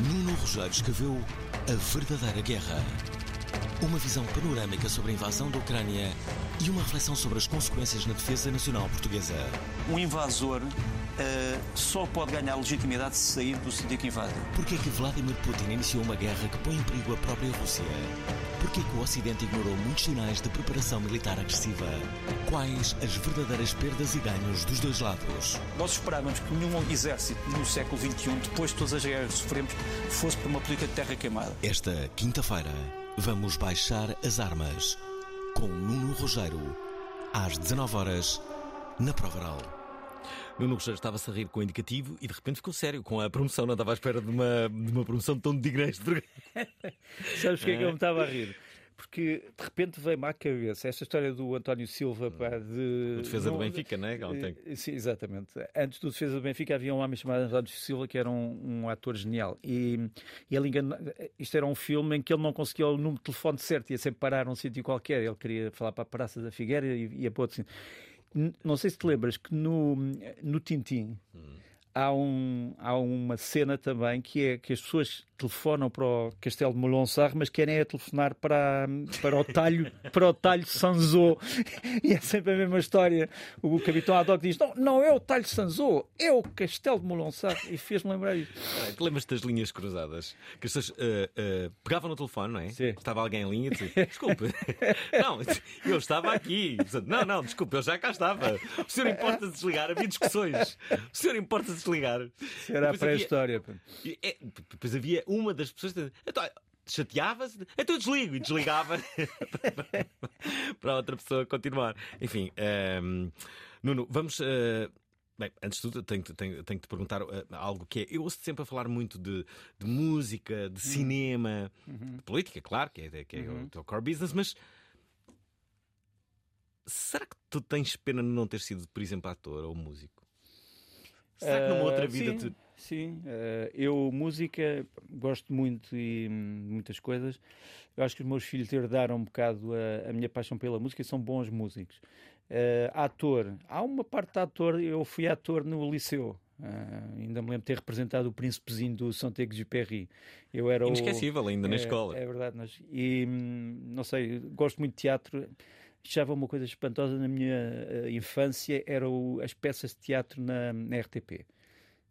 Nuno Rogério escreveu A Verdadeira Guerra. Uma visão panorâmica sobre a invasão da Ucrânia e uma reflexão sobre as consequências na defesa nacional portuguesa. um invasor eh, só pode ganhar legitimidade se sair do sítio que invade. Porquê que Vladimir Putin iniciou uma guerra que põe em perigo a própria Rússia? Porquê que o Ocidente ignorou muitos sinais de preparação militar agressiva? Quais as verdadeiras perdas e ganhos dos dois lados? Nós esperávamos que nenhum exército no século XXI, depois de todas as guerras que sofremos, fosse para uma política de terra queimada. Esta quinta-feira, vamos baixar as armas com Nuno Rogério, às 19 horas na Prova Oral. Nuno Rogério estava-se a rir com o indicativo e de repente ficou sério com a promoção. Não estava à espera de uma, de uma promoção tão digna este programa. Sabes porque é que eu me estava a rir? Porque de repente veio-me à cabeça esta história do António Silva pá, de. O defesa do não- Benfica, não é? Eh, Sim, exatamente. Antes do defesa do Benfica havia um homem chamado António Silva que era um, um ator genial. E, e ele engana... Isto era um filme em que ele não conseguia o número de telefone certo, ia sempre parar num sítio qualquer. Ele queria falar para a Praça da Figueira e ia para outro sítio. Não sei se te lembras que no, no Tintim há, um, há uma cena também que é que as pessoas telefonam para o Castelo de Molonsar, mas querem é telefonar para, para o talho para o talho Sanzô. E é sempre a mesma história. O capitão Haddock diz: Não, não é o talho Sanzô, é o Castelo de Molonsar. E fez-me lembrar isso. Ah, Te lembras das linhas cruzadas? Que as pessoas ah, ah, pegavam no telefone, não é? Sim. Estava alguém em linha e dizia: Desculpe, não, eu estava aqui. Não, não, desculpe, eu já cá estava. O senhor importa de desligar? Havia discussões. O senhor importa de desligar? Isso era a pré-história. é, depois havia uma das pessoas então, chateava-se, então eu desligo e desligava para a outra pessoa continuar. Enfim, ehm, Nuno, vamos. eh, Bem, antes de tudo, tenho, tenho, tenho que te perguntar eh, algo que é. Eu ouço sempre a falar muito de, de música, de cinema, de política, claro, que é, que é o teu core business, mas será que tu tens pena de não ter sido, por exemplo, ator ou músico? Será que numa outra Ah, vida sim, tu. Sim, eh, eu música gosto muito e hum, de muitas coisas. Eu acho que os meus filhos herdaram um bocado a, a minha paixão pela música e são bons músicos. Eh, ator, há uma parte de ator, eu fui ator no liceu. Ah, ainda me lembro de ter representado o príncipezinho do Saint-Exupéry. Eu era o- Inesquecível ainda na é, escola. É verdade. Nós, e hum, não sei, gosto muito de teatro. Achava uma coisa espantosa na minha eh, infância era o- as peças de teatro na, na RTP.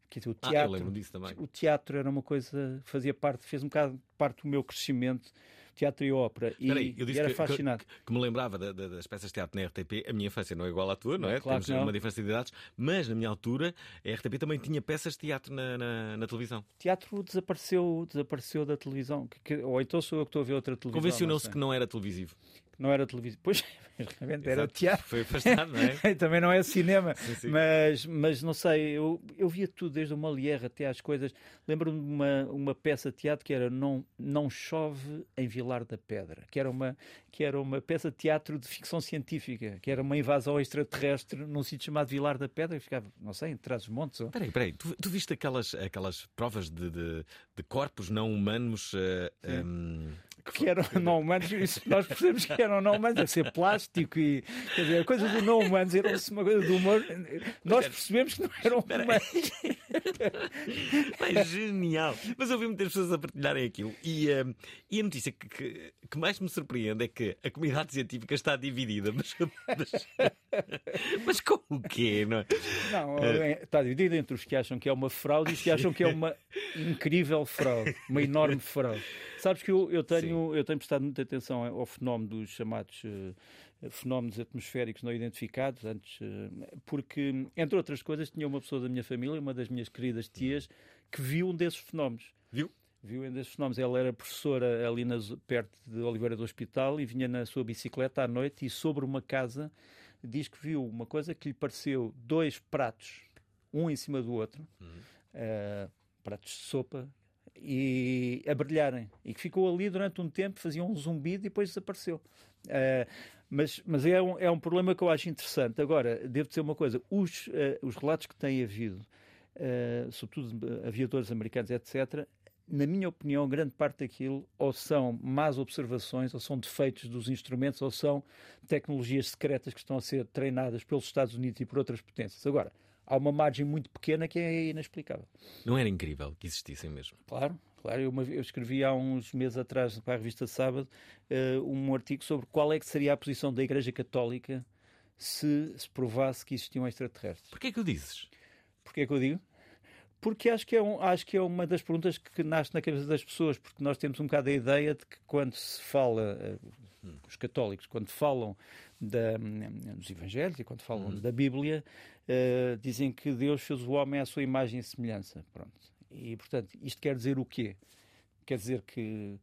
Quer dizer, o Ah, teatro, também. o teatro era uma coisa, fazia parte, fez um bocado parte do meu crescimento, teatro e ópera. E, Espera aí, eu e disse era que, que- fascinado. que me lembrava da- da- das peças de teatro na RTP. A minha infância não é igual à tua, não é? Claro Temos que não. uma diferença de idades, mas na minha altura a RTP também tinha peças de teatro na, na- na televisão. teatro desapareceu, desapareceu da televisão. Que- que- ou então sou eu que estou a ver outra televisão. Convencionou-se que não era televisivo. Não era televisão. Pois, realmente era Exato. teatro. Foi afastado, não é? Também não é cinema, sim. Mas, mas não sei, eu, eu via tudo, desde o Molière até às coisas. Lembro-me de uma, uma peça de teatro que era não, não Chove em Vilar da Pedra, que era, uma, que era uma peça de teatro de ficção científica, que era uma invasão extraterrestre num sítio chamado Vilar da Pedra, que ficava, não sei, em trás dos montes. ou- Espera aí, espera aí. Tu, tu viste aquelas, aquelas provas de, de, de corpos não humanos? ehm, Que eram não humanos, isso nós percebemos que eram não humanos, deve ser plástico e quer dizer, a coisa do não humanos era uma coisa do humor. Nós percebemos que não eram humanos. É genial! Mas eu vi muitas pessoas a partilharem aquilo. E, eh, e a notícia que, que, que mais me surpreende é que a comunidade científica está dividida. Mas, mas- Mas com o quê? Não é? Não, é- está dividido entre os que acham que é uma fraude e os que acham que é uma incrível fraude, uma enorme fraude. Sabes que eu, eu, tenho, eu tenho prestado muita atenção ao fenómeno dos chamados eh, fenómenos atmosféricos não identificados, antes, eh, porque, entre outras coisas, tinha uma pessoa da minha família, uma das minhas queridas tias, que viu um desses fenómenos. Viu? Viu um desses fenómenos. Ela era professora ali na zo- perto de Oliveira do Hospital e vinha na sua bicicleta à noite e sobre uma casa diz que viu uma coisa que lhe pareceu dois pratos, um em cima do outro, eh, pratos de sopa, e a brilharem. E que ficou ali durante um tempo, fazia um zumbido e depois desapareceu. Eh, mas mas é, um, é um problema que eu acho interessante. Agora, devo dizer uma coisa: os, eh, os relatos que têm havido, eh, sobretudo aviadores americanos, etc., na minha opinião, grande parte daquilo ou são más observações, ou são defeitos dos instrumentos, ou são tecnologias secretas que estão a ser treinadas pelos Estados Unidos e por outras potências. Agora, há uma margem muito pequena que é inexplicável. Não era incrível que existissem mesmo. Claro, claro. Eu, eu escrevi há uns meses atrás para a revista Sábado eh, um artigo sobre qual é que seria a posição da Igreja Católica se se provasse que existiam extraterrestres. Porquê é que o dizes? Porquê é que eu digo? Porque acho que, é um- acho que é uma das perguntas que, nasce na cabeça das pessoas, porque nós temos um bocado a ideia de que quando se fala, eh, os católicos, quando falam da, hum, dos Evangelhos e quando falam da Bíblia, eh, dizem que Deus fez o homem à sua imagem e semelhança. Pronto. E, portanto, isto quer dizer o quê? Quer dizer que,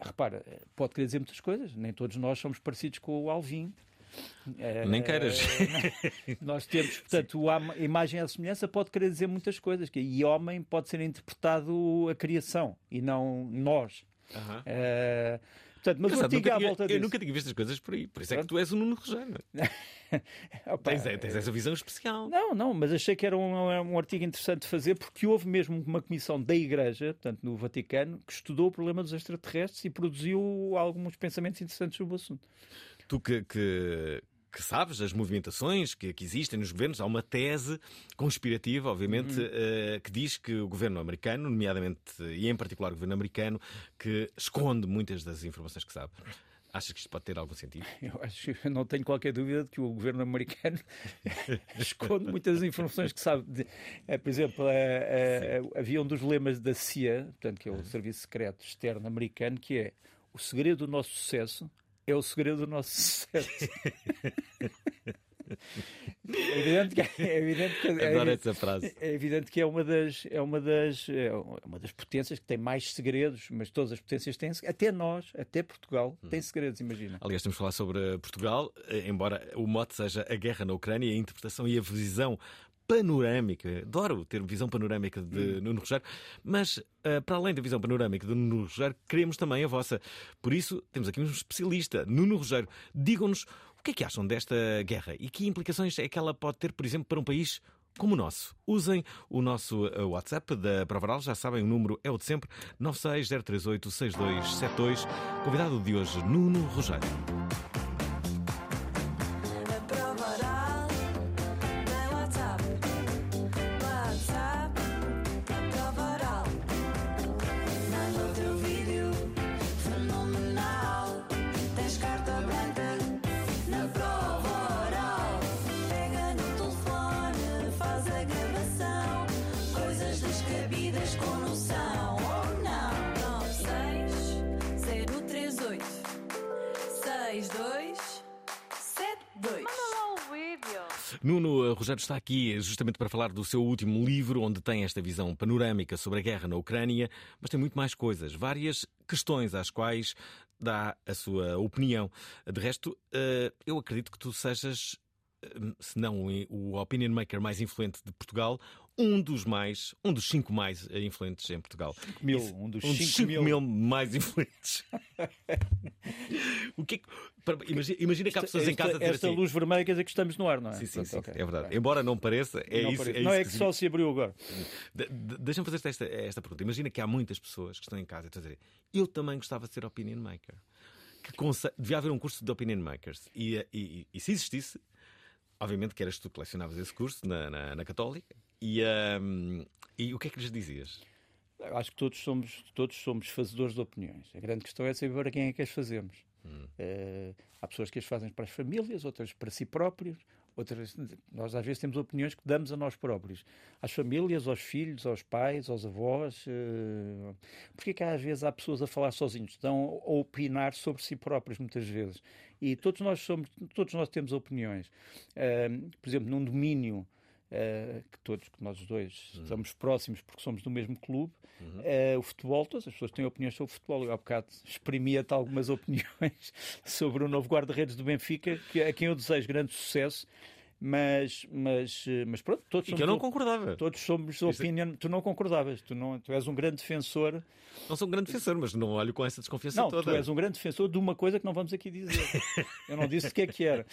repara, pode querer dizer muitas coisas, nem todos nós somos parecidos com o Alvin. Eh, Nem queiras. nós temos, portanto, a ima- imagem à semelhança pode querer dizer muitas coisas. que- E homem pode ser interpretado a criação e não nós. Eh, portanto, mas o artigo é nunca à tinha- volta eu disso. nunca tinha visto as coisas por aí. Por isso é que Pronto. tu és o Nuno Rogério. Opa, Tens, é, tens essa visão especial. Não, não, mas achei que era um, um artigo interessante de fazer porque houve mesmo uma comissão da Igreja, portanto, no Vaticano, que estudou o problema dos extraterrestres e produziu alguns pensamentos interessantes sobre o assunto. Tu que, que, que sabes as movimentações que, que existem nos governos, há uma tese conspirativa, obviamente, Uhum. eh, que diz que o governo americano, nomeadamente e em particular o governo americano, que esconde muitas das informações que sabe. Achas que isto pode ter algum sentido? Eu acho que não tenho qualquer dúvida de que o governo americano esconde muitas informações que sabe. Eh, por exemplo, eh, havia um dos lemas da CIA, portanto, que é o Serviço Secreto Externo Americano, que é o segredo do nosso sucesso é o segredo do nosso sucesso. É evidente que é evidente que, é Adoro essa frase. é evidente que é uma das é uma das é uma das potências que tem mais segredos, mas todas as potências têm, até nós, até Portugal, Hum. tem segredos, imagina. Aliás, temos falar sobre Portugal, eh, embora o mote seja a guerra na Ucrânia, a interpretação e a visão panorâmica. Adoro ter visão panorâmica de Nuno Rogério, mas eh, para além da visão panorâmica de Nuno Rogério, queremos também a vossa. Por isso, temos aqui um especialista, Nuno Rogério. Digam-nos o que é que acham desta guerra e que implicações é que ela pode ter, por exemplo, para um país como o nosso. Usem o nosso eh, WhatsApp da Provaral, já sabem, o número é o de sempre, 960386272. Convidado de hoje, Nuno Rogério. Nuno Rogério está aqui justamente para falar do seu último livro, onde tem esta visão panorâmica sobre a guerra na Ucrânia, mas tem muito mais coisas, várias questões às quais dá a sua opinião. De resto, eh, eu acredito que tu sejas, eh, se não o opinion maker mais influente de Portugal, um dos mais, um dos cinco mais eh, influentes em Portugal. Mil, um dos um 5 cinco mil. mil mais influentes. o que é que- para- imagina, imagina que há pessoas em esta, casa a dizer esta assim, luz vermelha quer dizer que estamos no ar, não é? Sim, sim, Pronto, sim, ok. é verdade. Embora não pareça, é não isso. É, não isso é que só se abriu agora. De- de- Deixa-me fazer esta, esta pergunta. Imagina que há muitas pessoas que estão em casa e estão a dizer eu também gostava de ser opinion maker. Que conce... Devia haver um curso de opinion makers. E, e- e- e se existisse, obviamente que eras tu que lecionavas esse curso na, na, na Católica. E, ahm, e o que é que lhes dizias? Eu Acho que todos somos, todos somos fazedores de opiniões. A grande questão é saber para quem é que as fazemos. Hum. Eh, há pessoas que as fazem para as famílias, outras para si próprios, outras, nós às vezes temos opiniões que damos a nós próprios, às famílias, aos filhos, aos pais, aos avós. Uh, porque é que às vezes há pessoas a falar sozinhos, estão a opinar sobre si próprios muitas vezes. E todos nós somos, todos nós temos opiniões. Uh, por exemplo, num domínio Uh, que todos, que nós dois Uhum. estamos próximos porque somos do mesmo clube. Uh, o futebol, todas as pessoas têm opiniões sobre o futebol. Eu há bocado exprimia-te algumas opiniões sobre o novo guarda-redes do Benfica, que, a quem eu desejo grande sucesso. Mas, mas, uh, mas pronto, todos E somos, que eu não concordava. todos somos Isso é- opinion. Tu não concordavas, tu, não, tu és um grande defensor. Não sou um grande defensor, mas não olho com essa desconfiança Não, toda. tu és um grande defensor de uma coisa que não vamos aqui dizer. Eu não disse o que é que era.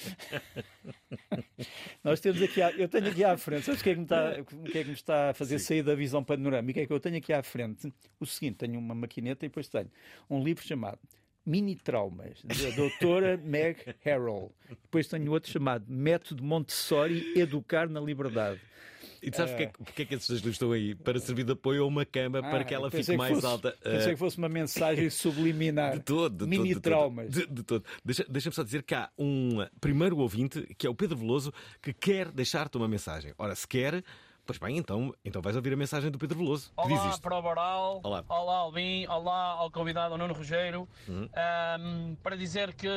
Nós temos aqui, à- eu tenho aqui à frente, sabes o que é que me está, o que é que me está a fazer sair da visão panorâmica? É que eu tenho aqui à frente o seguinte: tenho uma maquineta e depois tenho um livro chamado Mini Traumas, da doutora Meg Harrell. Depois tenho outro chamado Método Montessori Educar na Liberdade. E tu sabes porque, é que- porque é que esses dois livros estão aí? Para servir de apoio a uma cama para Ah, que ela fique mais fosse- alta. Pensei Ah, que fosse uma mensagem subliminar. De todo, de Mini todo, de traumas. Todo, de, de todo. Deixa- Deixa-me só dizer que há um primeiro ouvinte, que é o Pedro Veloso, que quer deixar-te uma mensagem. Ora, se quer, pois bem, então, então vais ouvir a mensagem do Pedro Veloso. que diz Olá, isto. Prova Oral. Olá. Olá, Albin. Olá ao convidado, Nuno Rogério. Uhum. Ahm, para dizer que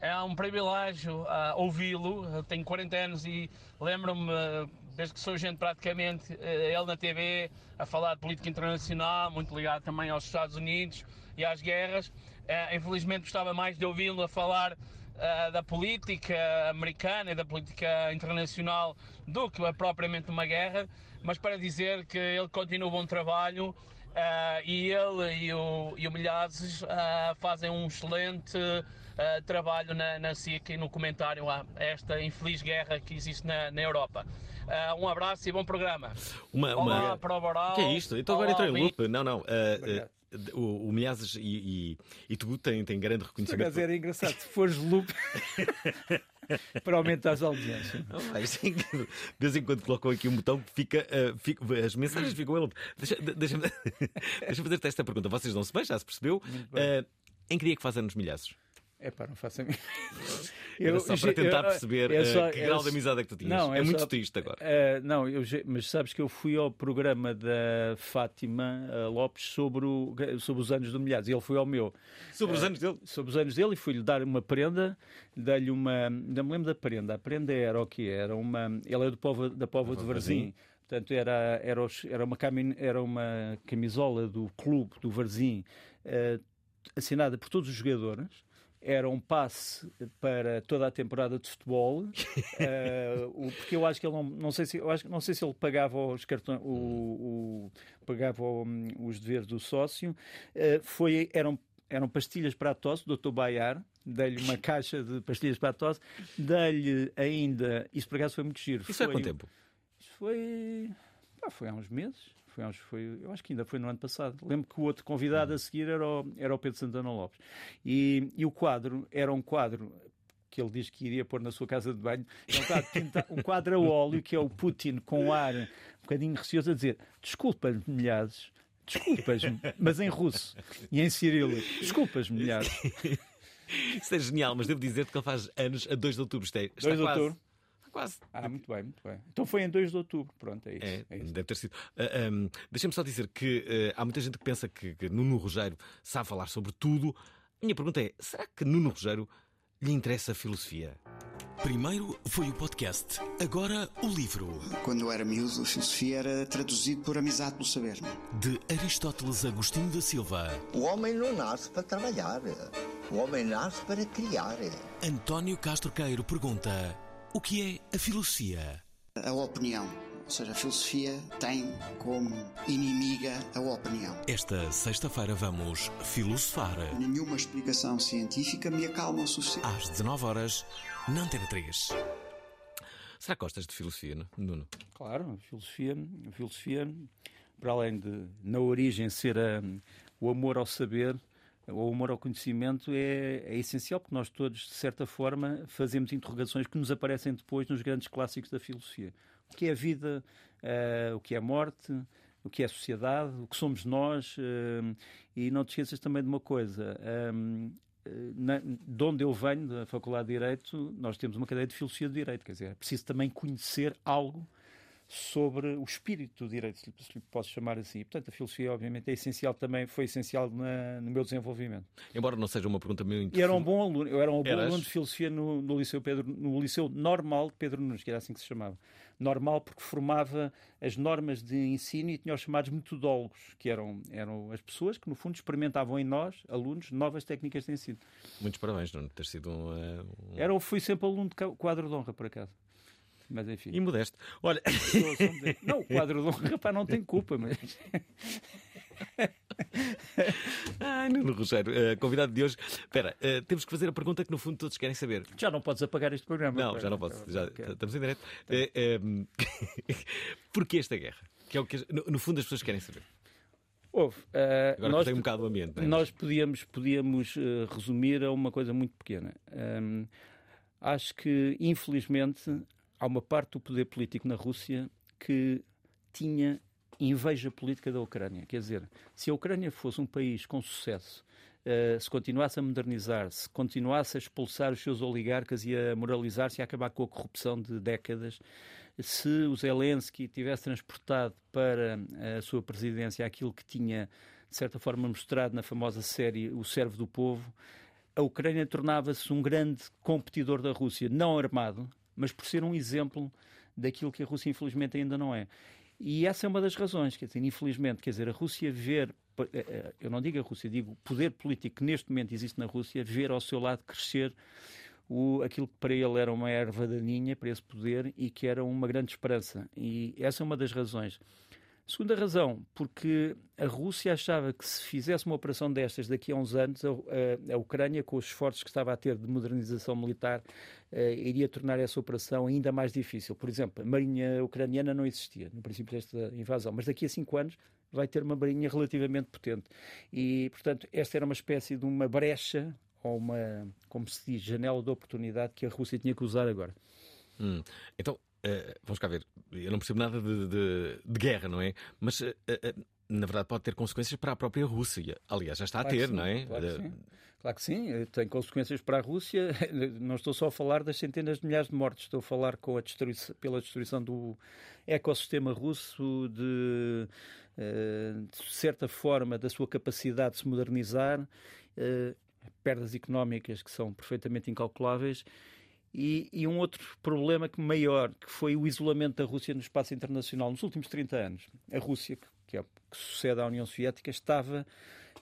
é um privilégio ah, ouvi-lo. Tenho 40 anos e lembro-me, desde que sou gente praticamente, eh, ele na TV, a falar de política internacional, muito ligado também aos Estados Unidos e às guerras. Eh, infelizmente gostava mais de ouvi-lo a falar ah, da política americana e da política internacional do que propriamente uma guerra, mas para dizer que ele continua o bom trabalho ah, e ele e o, e o Milhazes ah, fazem um excelente trabalho na, na SIC e no comentário a esta infeliz guerra que existe na, na Europa. Um abraço e bom programa. Uma, Olá, uma... prova oral. O que é isto? Então agora Olá, entrou em loop. Não, não. O, o Milhazes e, e, e tu têm, têm grande reconhecimento. acaso era engraçado, se fores loop para aumentar as audiências. É de vez em quando colocam aqui um botão que fica, ah, fica- as mensagens ficam em loop. Deixa- de- Deixa-me deixa fazer-te esta pergunta. Vocês não se bem, já se percebeu? Ah, em que dia é que faz anos milhaços? É pá, não faço a mim. Era só para tentar perceber é ah, só- que grau de amizade é que tu tinhas. Não, é, muito só- triste agora. Eh, não, eu, mas sabes que eu fui ao programa da Fátima eh, Lopes sobre, o- sobre os anos do Milhares. Ele foi ao meu. Sobre os Eh, anos dele. Sobre os anos dele e fui-lhe dar uma prenda. Dei-lhe uma. Não me lembro da prenda. A prenda era o que Era uma. Ele é do povo, da Póvoa de Varzim. Portanto, era, era, os- era, uma, camin- era uma camisola do clube do Varzim eh, assinada por todos os jogadores. Era um passe para toda a temporada de futebol, o- porque eu acho que ele não, não sei se eu acho, que- não sei se ele pagava os cartões, o, o- pagava hum, os deveres do sócio. Eh, foi eram eram pastilhas para a tosse, do Dr. Baiar, dei-lhe uma caixa de pastilhas para a tosse, dei-lhe ainda, isso por acaso foi muito giro. Isso há foi- quanto tempo? Isso foi, foi há uns meses. Foi, foi, eu acho que ainda foi no ano passado. Lembro que o outro convidado a seguir era o, era o Pedro Santana Lopes. E, e o quadro era um quadro que ele diz que iria pôr na sua casa de banho. É um quadro, pinta- um quadro a óleo que é o Putin com ar um bocadinho receoso a dizer: Desculpa-me, milhares. Desculpas-me, mas em russo e em cirílico. Desculpas-me, milhares. Isso é genial, mas devo dizer-te que ele faz anos a 2 de outubro. É, está 2 de outubro. Quase. Ah, muito bem, muito bem. Então foi em 2 de outubro. Pronto, é isso. É, é isso. deve ter sido. Ah, ahm, Deixa-me só dizer que ah, há muita gente que pensa que, que Nuno Rogério sabe falar sobre tudo. Minha pergunta é: será que Nuno Rogério lhe interessa a filosofia? Primeiro foi o podcast, agora o livro. Quando eu era miúdo, a filosofia era traduzido por amizade pelo saber. De Aristóteles Agostinho da Silva, O homem não nasce para trabalhar. O homem nasce para criar. António Castro Queiro pergunta: o que é a filosofia? A opinião. Ou seja, a filosofia tem como inimiga a opinião. Esta sexta-feira vamos filosofar. Nenhuma explicação científica me acalma o suficiente. Às 19 horas na Antena 3. Será que gostas de filosofia, não? Nuno? Claro, a filosofia, a filosofia, para além de, na origem, ser a- o amor ao saber, o amor ao conhecimento, é, é essencial, porque nós todos, de certa forma, fazemos interrogações que nos aparecem depois nos grandes clássicos da filosofia. O que é a vida, eh, o que é a morte, o que é a sociedade, o que somos nós, eh, e não te esqueças também de uma coisa. eh, eh, de onde eu venho, da Faculdade de Direito, nós temos uma cadeia de filosofia do direito, quer dizer, é preciso também conhecer algo sobre o espírito do direito, se lhe, posso chamar assim. Portanto, a filosofia, obviamente, é essencial também, foi essencial na- no meu desenvolvimento. Embora não seja uma pergunta muito. E era um bom aluno, eu era um bom Eras? aluno de filosofia no, no Liceu Pedro, no Liceu Normal de Pedro Nunes, que era assim que se chamava. Normal porque formava as normas de ensino e tinha os chamados metodólogos, que eram, eram as pessoas que, no fundo, experimentavam em nós, alunos, novas técnicas de ensino. Muitos parabéns, não ter sido um. eh, um- Era, fui sempre aluno de quadro de honra, por acaso. Mas enfim. E modesto. Olha. Não, o quadro de honra, pá, não tem culpa, mas. Ai, Nuno Rogério, eh, convidado de hoje. Espera, eh, temos que fazer a pergunta que no fundo todos querem saber. Já não podes apagar este programa. Não, já não posso. Já Ok. estamos em direto. Eh, eh, Porquê esta guerra? Que é o que no, no fundo as pessoas querem saber. Houve. eh, Agora nós, um bocado o ambiente. é? nós podíamos, podíamos eh, resumir a uma coisa muito pequena. Ahm, acho que, infelizmente, há uma parte do poder político na Rússia que tinha inveja política da Ucrânia. Quer dizer, se a Ucrânia fosse um país com sucesso, eh, se continuasse a modernizar, se continuasse a expulsar os seus oligarcas e a moralizar-se e a acabar com a corrupção de décadas, se o Zelensky tivesse transportado para a sua presidência aquilo que tinha, de certa forma, mostrado na famosa série O Servo do Povo, a Ucrânia tornava-se um grande competidor da Rússia, não armado, mas por ser um exemplo daquilo que a Rússia, infelizmente, ainda não é. E essa é uma das razões, quer dizer, infelizmente, quer dizer, a Rússia ver, eh, eh, eu não digo a Rússia, digo o poder político que neste momento existe na Rússia, ver ao seu lado crescer o, aquilo que para ele era uma erva daninha, para esse poder, e que era uma grande esperança. E essa é uma das razões. Segunda razão, porque a Rússia achava que se fizesse uma operação destas daqui a uns anos, a, a- a Ucrânia, com os esforços que estava a ter de modernização militar, eh, iria tornar essa operação ainda mais difícil. Por exemplo, a marinha ucraniana não existia no princípio desta invasão, mas daqui a cinco anos vai ter uma marinha relativamente potente. E, portanto, esta era uma espécie de uma brecha, ou uma, como se diz, janela de oportunidade que a Rússia tinha que usar agora. Hum. Então, eh, vamos cá ver. Eu não percebo nada de, de- de guerra, não é? Mas, eh, eh, na verdade, pode ter consequências para a própria Rússia. Aliás, já está Claro a ter, sim, não é? Claro que sim. Claro que sim, tem consequências para a Rússia. Não estou só a falar das centenas de milhares de mortes, estou a falar com a destruição, pela destruição do ecossistema russo, de, de certa forma, da sua capacidade de se modernizar, perdas económicas que são perfeitamente incalculáveis. E, e um outro problema que maior, que foi o isolamento da Rússia no espaço internacional nos últimos 30 anos. A Rússia, que, é, que sucede à União Soviética, estava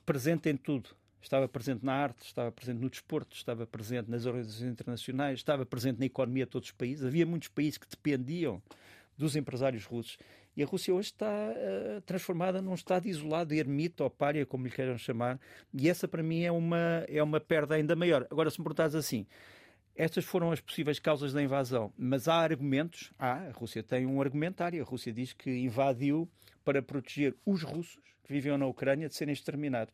presente em tudo. Estava presente na arte, estava presente no desporto, estava presente nas organizações internacionais, estava presente na economia de todos os países. Havia muitos países que dependiam dos empresários russos. E a Rússia hoje está eh, transformada num estado isolado, ermita ou pária, como lhe queiram chamar. E essa, para mim, é uma, é uma perda ainda maior. Agora, se me perguntares assim, estas foram as possíveis causas da invasão, mas há argumentos. Há, a Rússia tem um argumentário. A Rússia diz que invadiu para proteger os russos que viviam na Ucrânia de serem exterminados.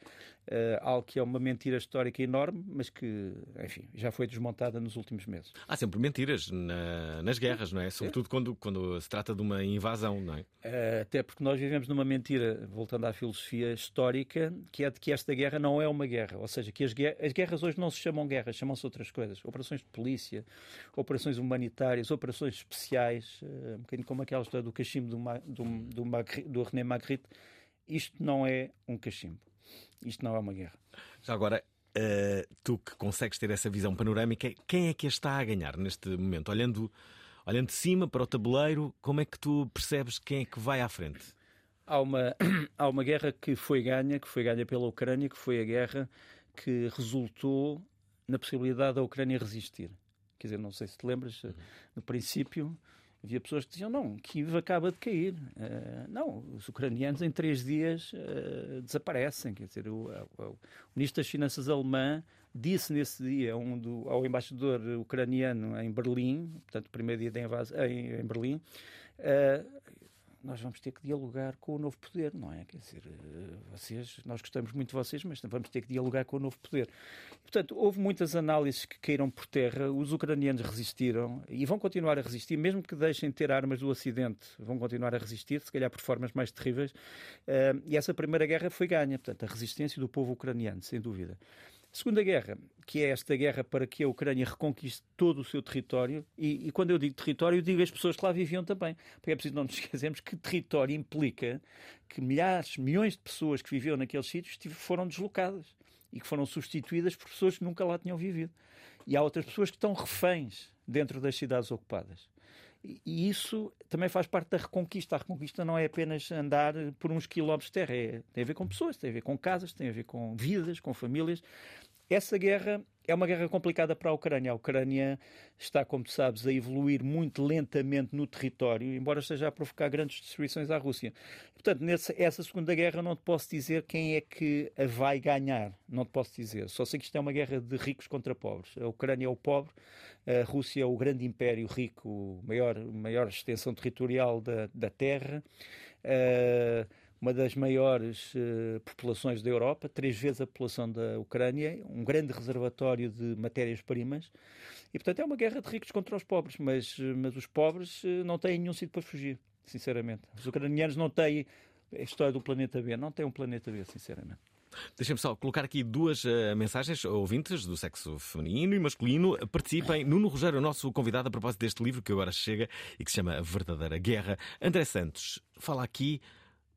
Eh, algo que é uma mentira histórica enorme, mas que, enfim, já foi desmontada nos últimos meses. Há sempre mentiras na- nas guerras, não é? Sobretudo quando, quando se trata de uma invasão, não é? Eh, até porque nós vivemos numa mentira, voltando à filosofia histórica, que é de que esta guerra não é uma guerra. Ou seja, que as, guer- as guerras hoje não se chamam guerras, chamam-se outras coisas. Operações de polícia, operações humanitárias, operações especiais, eh, um bocadinho como aquela história do cachimbo do, Ma- do, do, Magri- do René Magritte. Isto não é um cachimbo. Isto não é uma guerra. Já agora, eh, tu que consegues ter essa visão panorâmica, quem é que a está a ganhar neste momento? Olhando, olhando de cima para o tabuleiro, como é que tu percebes quem é que vai à frente? Há uma, há uma guerra que foi ganha, que foi ganha pela Ucrânia, que foi a guerra que resultou na possibilidade da Ucrânia resistir. Quer dizer, não sei se te lembras, no princípio havia pessoas que diziam: não, Kiev acaba de cair. Eh, não, os ucranianos em três dias eh, desaparecem. Quer dizer, o, o- o Ministro das Finanças alemã disse nesse dia um do- ao embaixador ucraniano em Berlim, portanto, primeiro dia da invasão em, em Berlim, eh, nós vamos ter que dialogar com o novo poder, não é? Quer dizer, eh, vocês, nós gostamos muito de vocês, mas vamos ter que dialogar com o novo poder. Portanto, houve muitas análises que caíram por terra, os ucranianos resistiram e vão continuar a resistir, mesmo que deixem de ter armas do Ocidente, vão continuar a resistir, se calhar por formas mais terríveis. Eh, E essa primeira guerra foi ganha, portanto, a resistência do povo ucraniano, sem dúvida. Segunda Guerra, que é esta guerra para que a Ucrânia reconquiste todo o seu território, e, e quando eu digo território, eu digo as pessoas que lá viviam também, porque é preciso não nos esquecermos que território implica que milhares, milhões de pessoas que viviam naqueles sítios foram deslocadas e que foram substituídas por pessoas que nunca lá tinham vivido. E há outras pessoas que estão reféns dentro das cidades ocupadas. E isso também faz parte da reconquista. A reconquista não é apenas andar por uns quilómetros de terra, é- tem a ver com pessoas, tem a ver com casas, tem a ver com vidas, com famílias. Essa guerra é uma guerra complicada para a Ucrânia. A Ucrânia está, como tu sabes, a evoluir muito lentamente no território, embora esteja a provocar grandes destruições à Rússia. Portanto, nessa essa Segunda Guerra não te posso dizer quem é que a vai ganhar. Não te posso dizer. Só sei que isto é uma guerra de ricos contra pobres. A Ucrânia é o pobre, a Rússia é o grande império rico, maior, maior extensão territorial da, da terra. eh, uma das maiores eh, populações da Europa, três vezes a população da Ucrânia, um grande reservatório de matérias-primas. E, portanto, é uma guerra de ricos contra os pobres, mas, eh, mas os pobres eh, não têm nenhum sítio para fugir, sinceramente. Os ucranianos não têm a história do planeta B, não têm um planeta B, sinceramente. Deixem-me só colocar aqui duas eh, mensagens ouvintes do sexo feminino e masculino. Participem. Nuno Rogério, o nosso convidado a propósito deste livro que agora chega e que se chama Verdadeira Guerra. André Santos fala aqui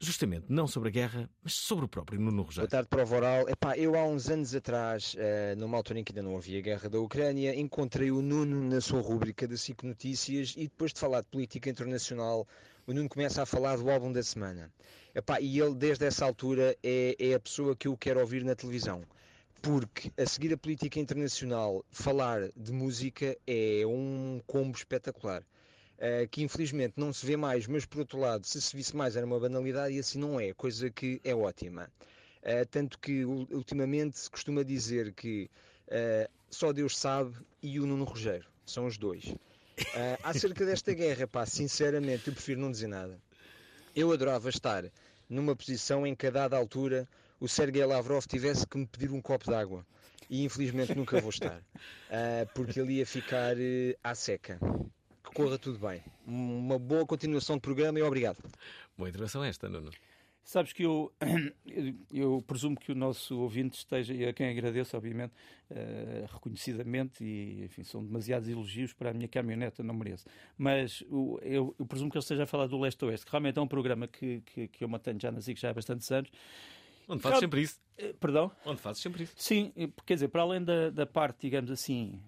justamente não sobre a guerra, mas sobre o próprio Nuno Rogério. Boa tarde, prova oral. Epá, eu há uns anos atrás, eh, numa altura em que ainda não havia guerra da Ucrânia, encontrei o Nuno na sua rúbrica da SIC Notícias e depois de falar de política internacional, o Nuno começa a falar do álbum da semana. Epá, e ele, desde essa altura, é, é a pessoa que eu quero ouvir na televisão. Porque a seguir a política internacional, falar de música é um combo espetacular. Uh, que infelizmente não se vê mais, mas por outro lado, se se visse mais era uma banalidade e assim não é, coisa que é ótima. Uh, tanto que ultimamente se costuma dizer que uh, só Deus sabe e o Nuno Rogério, são os dois. Uh, acerca desta guerra, pá, sinceramente, eu prefiro não dizer nada. Eu adorava estar numa posição em que a dada altura o Sergei Lavrov tivesse que me pedir um copo de água. E infelizmente nunca vou estar, uh, porque ele ia ficar uh, à seca. Que corra tudo bem. Uma boa continuação de programa e obrigado. Boa intervenção esta, Nuno. Sabes que eu, eu presumo que o nosso ouvinte esteja, e a quem agradeço, obviamente, eh, reconhecidamente, e enfim, são demasiados elogios para a minha caminhoneta, não mereço. Mas o- eu, eu presumo que ele esteja a falar do Leste Oeste, que realmente é um programa que, que, que eu mantenho já na SIC já há bastantes anos. Onde fazes sempre isso. Eh, Perdão? Onde fazes sempre isso. Sim, eh, quer dizer, para além da, da parte, digamos assim,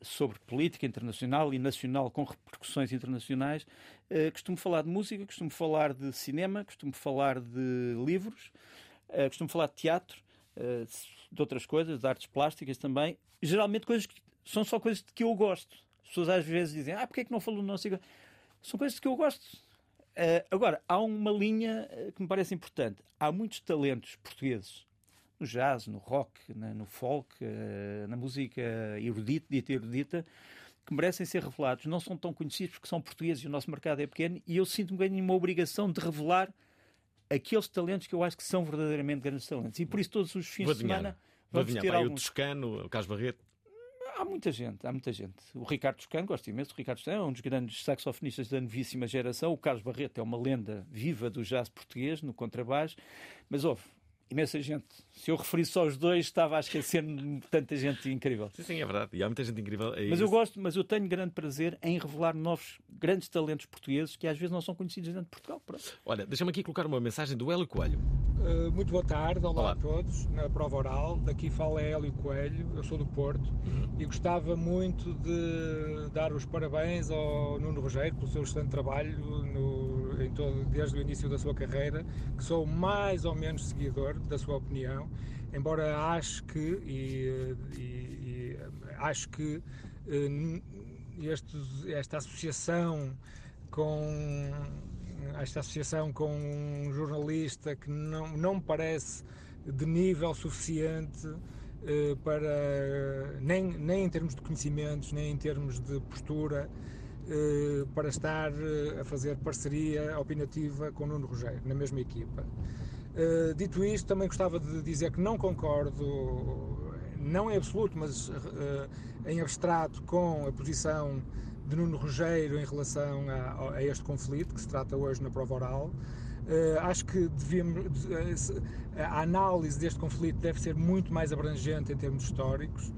sobre política internacional e nacional com repercussões internacionais, eh, costumo falar de música, costumo falar de cinema, costumo falar de livros, eh, costumo falar de teatro, eh, de outras coisas, de artes plásticas também. Geralmente coisas que são só coisas de que eu gosto. As pessoas às vezes dizem, ah, porque é que não falou do não sei o quê?" São coisas que eu gosto. Agora, há uma linha que me parece importante. Há muitos talentos portugueses no jazz, no rock, na- no folk, eh, na música erudita, dita erudita, que merecem ser revelados. Não são tão conhecidos porque são portugueses e o nosso mercado é pequeno e eu sinto-me uma obrigação de revelar aqueles talentos que eu acho que são verdadeiramente grandes talentos. E por isso todos os fins Vou de adivinhar. semana vamos adivinhar. ter Pá, aí o alguns. Toscano, o Carlos Barreto. Há muita gente, há muita gente. O Ricardo Toscano, gosto imenso. O Ricardo Toscano é um dos grandes saxofonistas da novíssima geração. O Carlos Barreto é uma lenda viva do jazz português, no contrabaixo. Mas houve imensa gente. Se eu referisse só os dois, estava a esquecer-me de tanta gente incrível. Sim, sim, é verdade. E há muita gente incrível. aí. Mas eu gosto, mas eu tenho grande prazer em revelar novos grandes talentos portugueses que às vezes não são conhecidos dentro de Portugal. Pronto. Olha, deixa-me aqui colocar uma mensagem do Hélio Coelho. Uh, muito boa tarde, olá, Olá. a todos, na prova oral. Daqui fala Hélio Coelho, eu sou do Porto Uhum. e gostava muito de dar os parabéns ao Nuno Rogério pelo seu excelente trabalho no- em todo- desde o início da sua carreira, que sou mais ou menos seguidor da sua opinião, embora acho que, e, e- e, eh, acho que eh, estes- esta associação com esta associação com um jornalista que não, não parece de nível suficiente eh, para nem, nem em termos de conhecimentos, nem em termos de postura eh, para estar eh, a fazer parceria opinativa com Nuno Rogério, na mesma equipa. Dito isto, também gostava de dizer que não concordo, não em absoluto, mas em abstrato, com a posição de Nuno Rogério em relação a, a este conflito que se trata hoje na prova oral. Eh, acho que devíamos, eh, a análise deste conflito deve ser muito mais abrangente em termos históricos.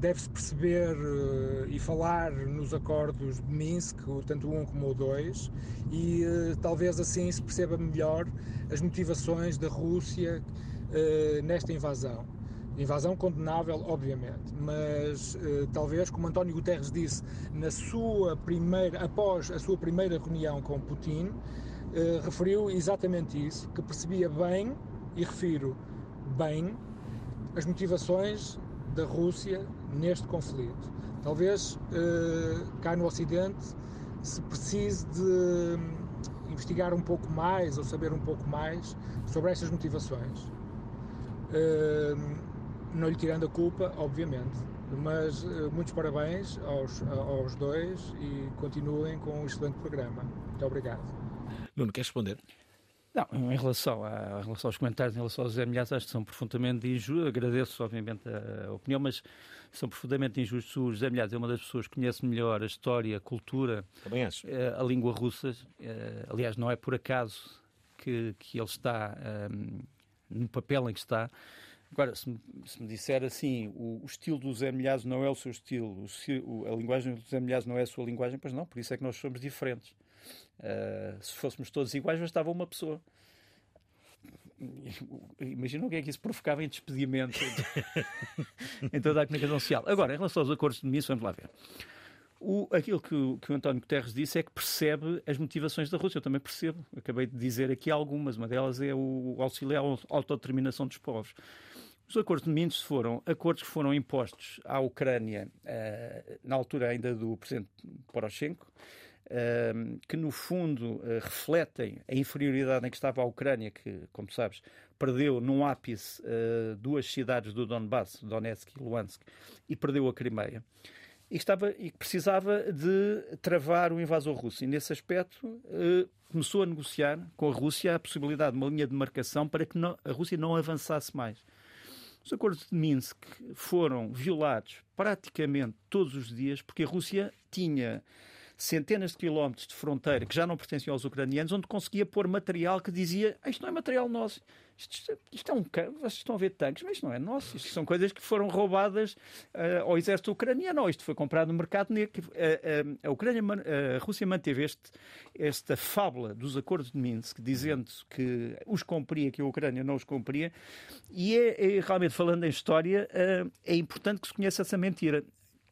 Deve-se perceber eh, e falar nos acordos de Minsk, tanto o 1 como o 2, e eh, talvez assim se perceba melhor as motivações da Rússia nesta invasão. Invasão condenável, obviamente, mas eh, talvez, como António Guterres disse na sua primeira, após a sua primeira reunião com Putin, eh, referiu exatamente isso, que percebia bem, e refiro bem, as motivações da Rússia neste conflito. Talvez eh, cá no Ocidente se precise de hum, investigar um pouco mais ou saber um pouco mais sobre estas motivações. Hum, não lhe tirando a culpa, obviamente, mas eh, muitos parabéns aos, aos dois e continuem com um excelente programa. Muito obrigado. Nuno, queres responder? Não, em relação, a, em relação aos comentários, em relação aos Zé Milhares, acho que são profundamente injustos. Agradeço, obviamente, a, a opinião, mas são profundamente injustos. O José Milhares é uma das pessoas que conhece melhor a história, a cultura, Também acho. eh, a língua russa. Eh, Aliás, não é por acaso que, que ele está no papel em que está. Agora, se me, se me disser assim, o, o estilo do Zé Milhares não é o seu estilo, o a linguagem do Zé Milhares não é a sua linguagem, pois não, por isso é que nós somos diferentes. Uh, se fôssemos todos iguais, bastava uma pessoa. Imagina o que é que isso provocava em despedimento em toda a comunicação social. Agora, em relação aos acordos de Minsk, vamos lá ver. O, aquilo que o, que o António Guterres disse é que percebe as motivações da Rússia. Eu também percebo. Acabei de dizer aqui algumas. Uma delas é o auxílio à autodeterminação dos povos. Os acordos de Minsk foram acordos que foram impostos à Ucrânia eh, na altura ainda do presidente Poroshenko, eh, que no fundo eh, refletem a inferioridade em que estava a Ucrânia, que, como sabes, perdeu num ápice duas cidades do Donbass, Donetsk e Luhansk, e perdeu a Crimeia. E, estava, e precisava de travar o invasor russo. E nesse aspecto começou a negociar com a Rússia a possibilidade de uma linha de marcação para que não- a Rússia não avançasse mais. Os acordos de Minsk foram violados praticamente todos os dias porque a Rússia tinha centenas de quilómetros de fronteira que já não pertenciam aos ucranianos, onde conseguia pôr material que dizia "Ah, isto não é material nosso, isto, isto é um ca- vocês estão a ver tanques, mas não é nosso, isto são coisas que foram roubadas ah, ao exército ucraniano, ou isto foi comprado no mercado negro. Ah, ah, a, Ucrânia, a Rússia manteve este, esta fábula dos acordos de Minsk, dizendo que os cumpria, que a Ucrânia não os cumpria, e é, é, realmente falando em história, é importante que se conheça essa mentira.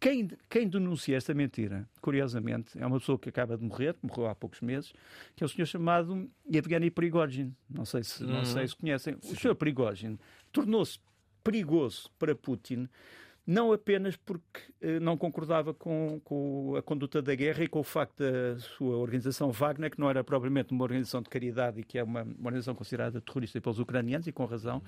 Quem, quem denuncia esta mentira, curiosamente, é uma pessoa que acaba de morrer, morreu há poucos meses, que é o senhor chamado Evgeny Prigozhin. Não sei se, não Uhum. sei se conhecem. O senhor Prigozhin tornou-se perigoso para Putin não apenas porque eh, não concordava com, com a conduta da guerra e com o facto da sua organização Wagner, que não era propriamente uma organização de caridade e que é uma, uma organização considerada terrorista pelos ucranianos, e com razão,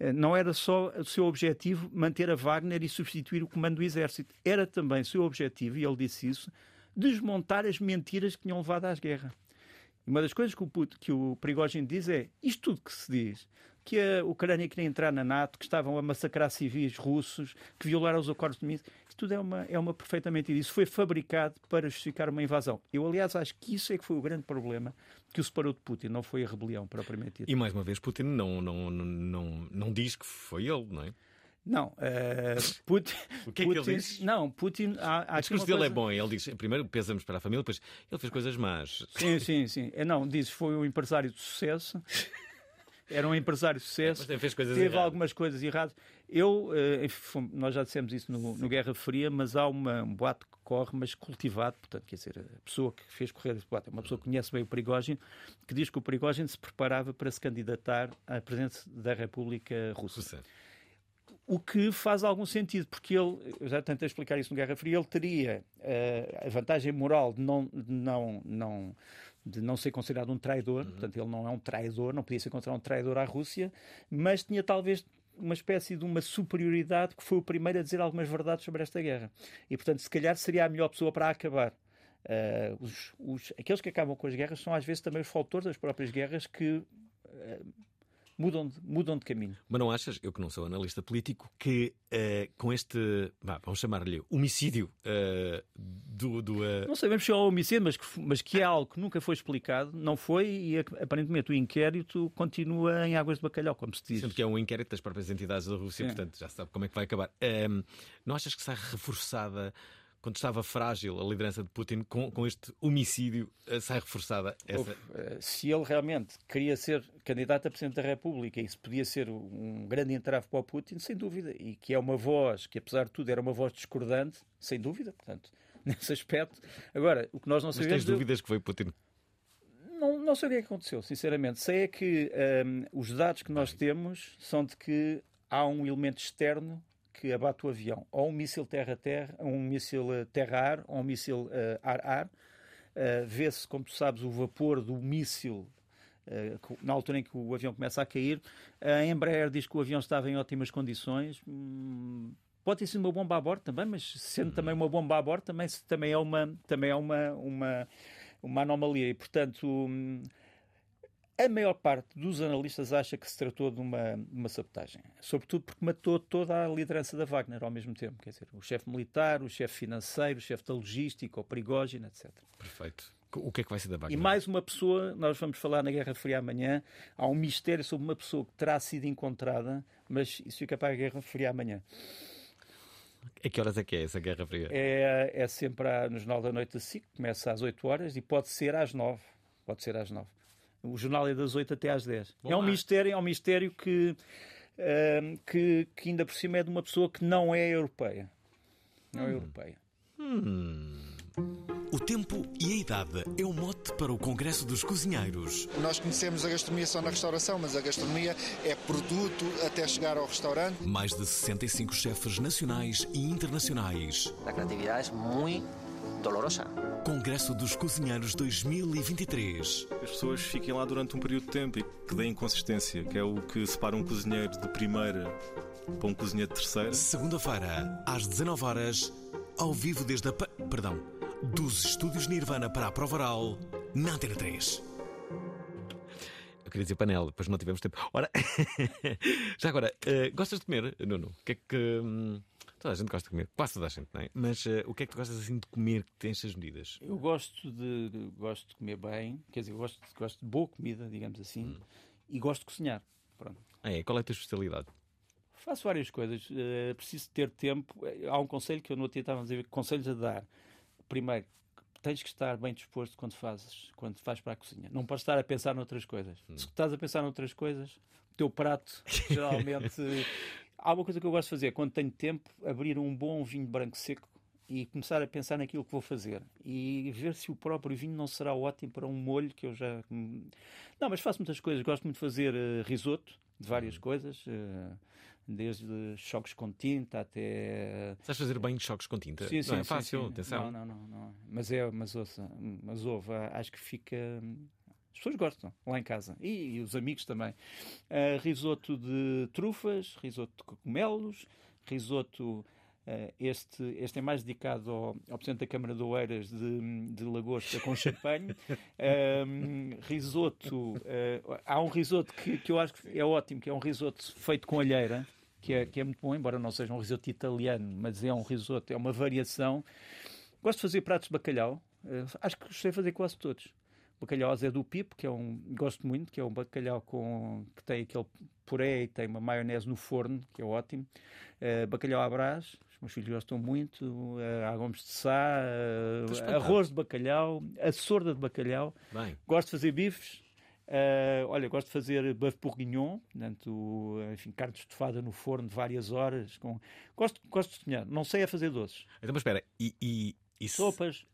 eh, não era só o seu objetivo manter a Wagner e substituir o comando do exército. Era também seu objetivo, e ele disse isso, desmontar as mentiras que tinham levado às guerras. E uma das coisas que o, que o Prigozhin diz é isto tudo que se diz, que a Ucrânia queria entrar na NATO, que estavam a massacrar civis russos, que violaram os acordos de Minsk, isto tudo é uma, é uma perfeita mentira. Isso foi fabricado para justificar uma invasão. Eu, aliás, acho que isso é que foi o grande problema que o separou de Putin, não foi a rebelião propriamente dita. E mais uma vez, Putin não, não, não, não, não diz que foi ele, não é? Não, eh, Putin, O que é que ele Putin- diz? Não, Putin. Há, há O discurso dele é coisa- bom. Ele diz, primeiro pesamos para a família, depois ele fez coisas más. Sim, sim, sim. É, Não, diz foi um empresário de sucesso. Era um empresário de sucesso. Também fez coisas Teve erradas. algumas coisas erradas. Eu, eh, enfim, nós já dissemos isso no, no Guerra Fria, mas há uma, um boato que corre, mas cultivado. Portanto, quer dizer, a pessoa que fez correr esse boato é uma pessoa que conhece bem o Prigogine, que diz que o Prigogine se preparava para se candidatar à presidência da República Russa. O que faz algum sentido, porque ele, eu já tentei explicar isso no Guerra Fria, ele teria eh, a vantagem moral de não, de não, não, de não ser considerado um traidor, portanto, ele não é um traidor, não podia ser considerado um traidor à Rússia, mas tinha talvez uma espécie de uma superioridade que foi o primeiro a dizer algumas verdades sobre esta guerra. E, portanto, se calhar seria a melhor pessoa para acabar. Eh, os, os- aqueles que acabam com as guerras são às vezes também os fautores das próprias guerras que eh, mudam de, mudam de caminho. Mas não achas, eu que não sou analista político, que eh, com este, vá, vamos chamar-lhe homicídio eh, do. do eh, Não sabemos se é um homicídio, mas que, mas que é algo que nunca foi explicado, não foi, e ap- aparentemente o inquérito continua em águas de bacalhau, como se diz. Sendo que é um inquérito das próprias entidades da Rússia, Sim. portanto já se sabe como é que vai acabar. Ehm, não achas que sai reforçada, quando estava frágil a liderança de Putin, com, com este homicídio, eh, sai reforçada essa. Eh, se ele realmente queria ser candidato a Presidente da República e isso podia ser um grande entrave para o Putin, sem dúvida, e que é uma voz que, apesar de tudo, era uma voz discordante, sem dúvida, portanto, nesse aspecto. Agora, o que nós não Mas sabemos... tens dúvidas que foi Putin? Não, não sei o que é que aconteceu, sinceramente. Sei é que hum, os dados que nós temos são de que há um elemento externo que abate o avião. Ou um míssil terra-terra, um míssil eh, terra-ar, ou um míssil eh, ar-ar. Uh, Vê-se, como tu sabes, o vapor do míssil uh, na altura em que o avião começa a cair. A Embraer diz que o avião estava em ótimas condições. Hum, Pode ter sido uma bomba a bordo também, mas sendo também uma bomba a bordo, também, também é uma, também é uma, uma, uma anomalia. E, portanto, hum, a maior parte dos analistas acha que se tratou de uma, uma sabotagem. Sobretudo porque matou toda a liderança da Wagner ao mesmo tempo. Quer dizer, o chefe militar, o chefe financeiro, o chefe da logística, o Prigogine, etc. Perfeito. O que é que vai ser da E Wagner? mais uma pessoa, nós vamos falar na Guerra Fria amanhã, há um mistério sobre uma pessoa que terá sido encontrada, mas isso fica para a Guerra Fria amanhã. A que horas é que é essa Guerra Fria? É, é sempre à- no Jornal da Noite da SIC, começa às 8 horas e pode ser às 9. Pode ser às 9. O jornal é das 8 até às 10. Bom, é um lá. mistério, é um mistério que, ehm, que, que ainda por cima é de uma pessoa que não é europeia. Não é europeia. O tempo e a idade é o mote para o Congresso dos Cozinheiros. Nós conhecemos a gastronomia só na restauração, mas a gastronomia é produto até chegar ao restaurante. Mais de 65 chefes nacionais e internacionais. La creatividad es muy dolorosa. Congresso dos Cozinheiros 2023. As pessoas fiquem lá durante um período de tempo e que deem consistência, que é o que separa um cozinheiro de primeira para um cozinheiro de terceira. Segunda-feira, às 19 horas, ao vivo desde a. pa- Perdão, dos estúdios Nirvana para a prova oral, na Antena 3. Eu queria dizer panela, depois não tivemos tempo. Ora, já agora, eh, gostas de comer, Nuno? O que é que. hum, toda a gente gosta de comer, quase toda a gente, não é? Mas eh, o que é que tu gostas assim de comer que tem estas medidas? Eu gosto de, de- gosto de comer bem, quer dizer, gosto, gosto de boa comida, digamos assim, e gosto de cozinhar. Pronto. Ah, é? Qual é a tua especialidade? Faço várias coisas, eh, preciso ter tempo. Eh, Há um conselho que eu outro dia estava a dizer, conselhos a dar. Primeiro, tens que estar bem disposto quando fazes, quando vais para a cozinha. Não podes estar a pensar noutras coisas. Se estás a pensar noutras coisas, o teu prato geralmente. Há uma coisa que eu gosto de fazer, quando tenho tempo, abrir um bom vinho branco seco e começar a pensar naquilo que vou fazer e ver se o próprio vinho não será ótimo para um molho que eu já. Não, mas faço muitas coisas. Gosto muito de fazer eh, risoto de várias coisas, eh, desde choques com tinta até. Sabes fazer bem de choques com tinta? Sim, não sim, é sim, fácil, sim. atenção. Não, não, não, não. Mas é, mas ouça, mas ouve, acho que fica. As pessoas gostam lá em casa e, e os amigos também. Ah, risoto de trufas, risoto de cogumelos, risoto. ah, este, este é mais dedicado ao, ao Presidente da Câmara de Oeiras de, de Lagosta com champanhe. Risoto. ah, há um risoto que, que eu acho que é ótimo, que é um risoto feito com alheira, que é, que é muito bom, embora não seja um risoto italiano, mas é um risoto, é uma variação. Gosto de fazer pratos de bacalhau. acho que sei fazer quase todos. Bacalhau Zé do Pipo, que é um. Gosto muito, que é um bacalhau com, que tem aquele puré e tem uma maionese no forno, que é ótimo. Eh, bacalhau à brás, os meus filhos gostam muito. Uh, agomos de sá, eh, espantado. arroz de bacalhau, a sorda de bacalhau. Bem. Gosto de fazer bifes. Eh, olha, gosto de fazer bœuf bourguignon, portanto, enfim, carne estofada no forno de várias horas. Com... Gosto, gosto de cozinhar. Não sei a fazer doces. Então, mas espera, e. e, e Sopas.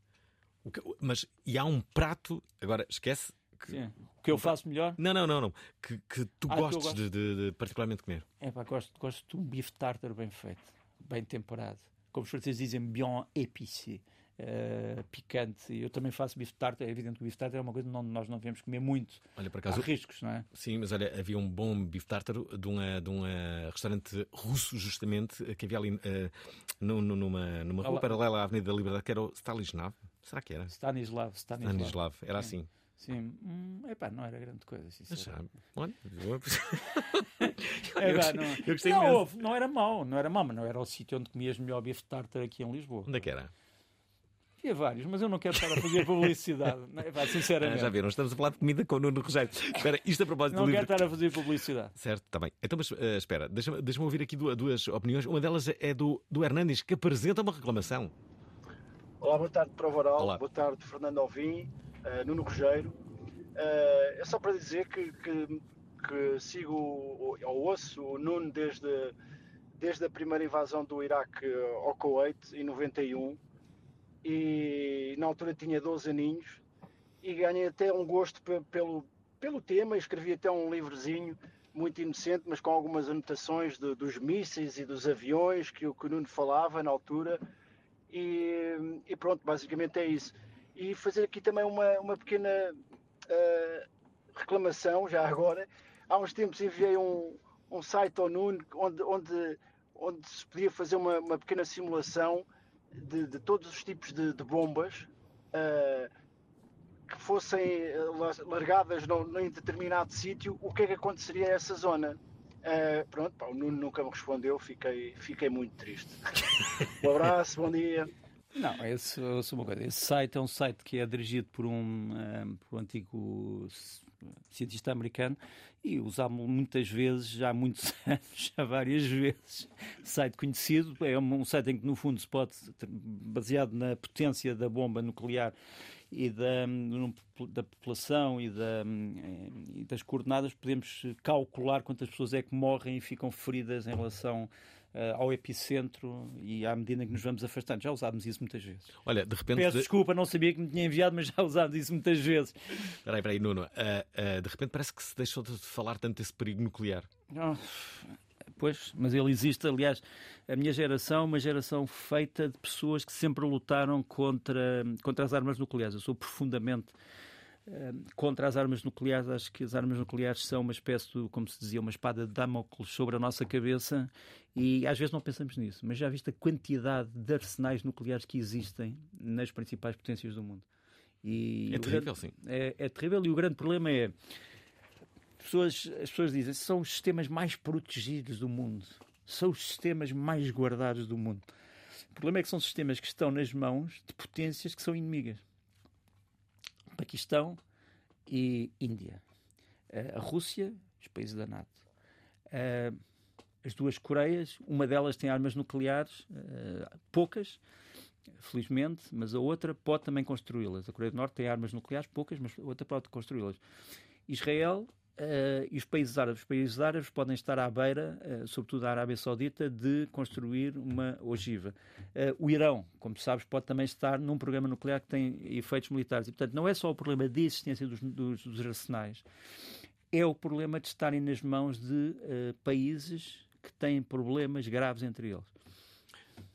Que- mas e há um prato, agora esquece. Que, Sim. O que eu faço melhor? Não, não, não, não. Que, que tu Ah, gostes de, de- de particularmente comer. É pá, gosto, gosto de um bife tartar bem feito, bem temperado. Como os franceses dizem, bien épicé, eh, picante. Eu também faço bife tartar. É evidente que o bife tartar é uma coisa que não- nós não devemos comer muito. Olha, por acaso. Há riscos, não é? Sim, mas olha, havia um bom bife tártaro de um de restaurante russo, justamente, que havia ali nu- numa, numa rua Olá. paralela à Avenida da Liberdade, que era o Stanislav. Será que era? Stanislav, Stanislav. Stanislav, era Sim. assim. Sim, hum, epá, não era grande coisa. sinceramente. Olha, eu- pá, não, eu gostei não, houve, não era mau, não era mau, mas não era o sítio onde comias melhor bife tartar aqui em Lisboa. Onde é que era? Havia vários, mas eu não quero estar a fazer publicidade. Não, é, pá, Ah, sinceramente. já viram, estamos a falar de comida com o Nuno Rogério. Espera, isto a propósito Não quero livro. estar a fazer publicidade. Certo, está bem. Então, mas eh, espera, deixa-me deixa ouvir aqui duas, duas opiniões. Uma delas é do, do Hernandes, que apresenta uma reclamação. Olá, boa tarde, Prova Oral. Olá. Boa tarde, Fernando Alvim, eh, Nuno Rogério. Eh, é só para dizer que, que, que sigo o- ou ouço o Nuno desde, desde a primeira invasão do Iraque ao Kuwait, em 91. E na altura tinha 12 aninhos e ganhei até um gosto pe- pelo, pelo tema. Escrevi até um livrozinho muito inocente, mas com algumas anotações de- dos mísseis e dos aviões que, o- que o Nuno falava na altura. E, e pronto, basicamente é isso. E fazer aqui também uma, uma pequena eh, reclamação, já agora. Há uns tempos enviei um, um site ao Nuno onde, onde, onde se podia fazer uma, uma pequena simulação de, de todos os tipos de, de bombas eh, que fossem la- largadas num, determinado sítio, o que é que aconteceria a essa zona? Eh, pronto, pá, o Nuno nunca me respondeu, fiquei, fiquei muito triste. um abraço, bom dia. Não, esse, uma coisa. esse site é um site que é dirigido por um, eh, por um antigo cientista americano e usámos muitas vezes, já há muitos anos, já várias vezes. Site conhecido, é um, um site em que no fundo se pode, baseado na potência da bomba nuclear e da, da população e, da, e das coordenadas, podemos calcular quantas pessoas é que morrem e ficam feridas em relação eh, ao epicentro e à medida que nos vamos afastando. Já usámos isso muitas vezes. Olha, de repente. Peço de- desculpa, não sabia que me tinha enviado, mas já usámos isso muitas vezes. Espera aí, Nuno. Ah, ah, de repente parece que se deixou de falar tanto desse perigo nuclear. Ah, Pois, mas ele existe. Aliás, a minha geração é uma geração feita de pessoas que sempre lutaram contra, contra as armas nucleares. Eu sou profundamente eh, contra as armas nucleares. Acho que as armas nucleares são uma espécie, de, como se dizia, uma espada de Damocles sobre a nossa cabeça e às vezes não pensamos nisso. Mas já viste a quantidade de arsenais nucleares que existem nas principais potências do mundo. E É terrível, grande- sim. É, é terrível e o grande problema é pessoas, as pessoas dizem são os sistemas mais protegidos do mundo, são os sistemas mais guardados do mundo. O problema é que são sistemas que estão nas mãos de potências que são inimigas. Paquistão e Índia. Eh, A Rússia, os países da NATO. Eh, As duas Coreias, uma delas tem armas nucleares, eh, poucas, felizmente, mas a outra pode também construí-las. A Coreia do Norte tem armas nucleares, poucas, mas a outra pode construí-las. Israel eh, e os países árabes. Os países árabes podem estar à beira, eh, sobretudo a Arábia Saudita, de construir uma ogiva. Eh, o Irão, como sabes, pode também estar num programa nuclear que tem efeitos militares. E, portanto, não é só o problema de existência dos, dos, dos arsenais, é o problema de estarem nas mãos de países que têm problemas graves entre eles.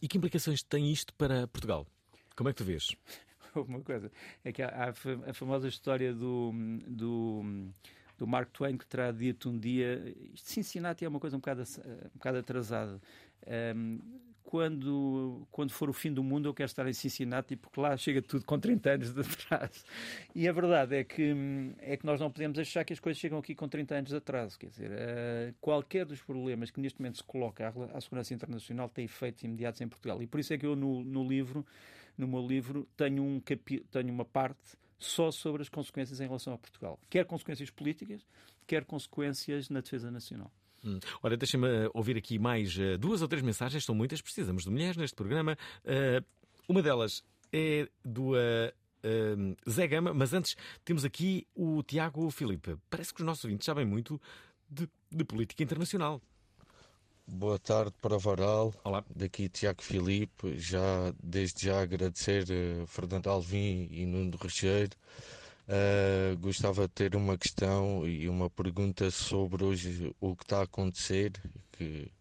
E que implicações tem isto para Portugal? Como é que tu vês? uma coisa. É que há, a famosa história do, do, do Mark Twain que terá dito um dia. Isto Cincinnati é uma coisa um bocado, ass- um bocado atrasada. Ahm, quando, quando for o fim do mundo, eu quero estar em Cincinnati porque lá chega tudo com 30 anos de atraso. E a verdade é que, hum, é que nós não podemos achar que as coisas chegam aqui com 30 anos de atraso. Quer dizer, eh, qualquer dos problemas que neste momento se coloca à, à segurança internacional tem efeitos imediatos em Portugal. E por isso é que eu, no, no livro, no meu livro, tenho, um tenho uma parte só sobre as consequências em relação a Portugal. Quer consequências políticas, quer consequências na defesa nacional. Hum. Ora, deixa-me eh, ouvir aqui mais eh, duas ou três mensagens, são muitas, precisamos de mulheres neste programa. Eh, uma delas é do eh, Zé Gama, mas antes temos aqui o Tiago Filipe. Parece que os nossos ouvintes sabem muito de, de política internacional. Boa tarde para o Varal. Olá. Daqui Tiago Filipe. Já, desde já agradecer eh, Fernando Alvim e Nuno Recheiro. Eh, gostava de ter uma questão e uma pergunta sobre hoje o que está a acontecer, que,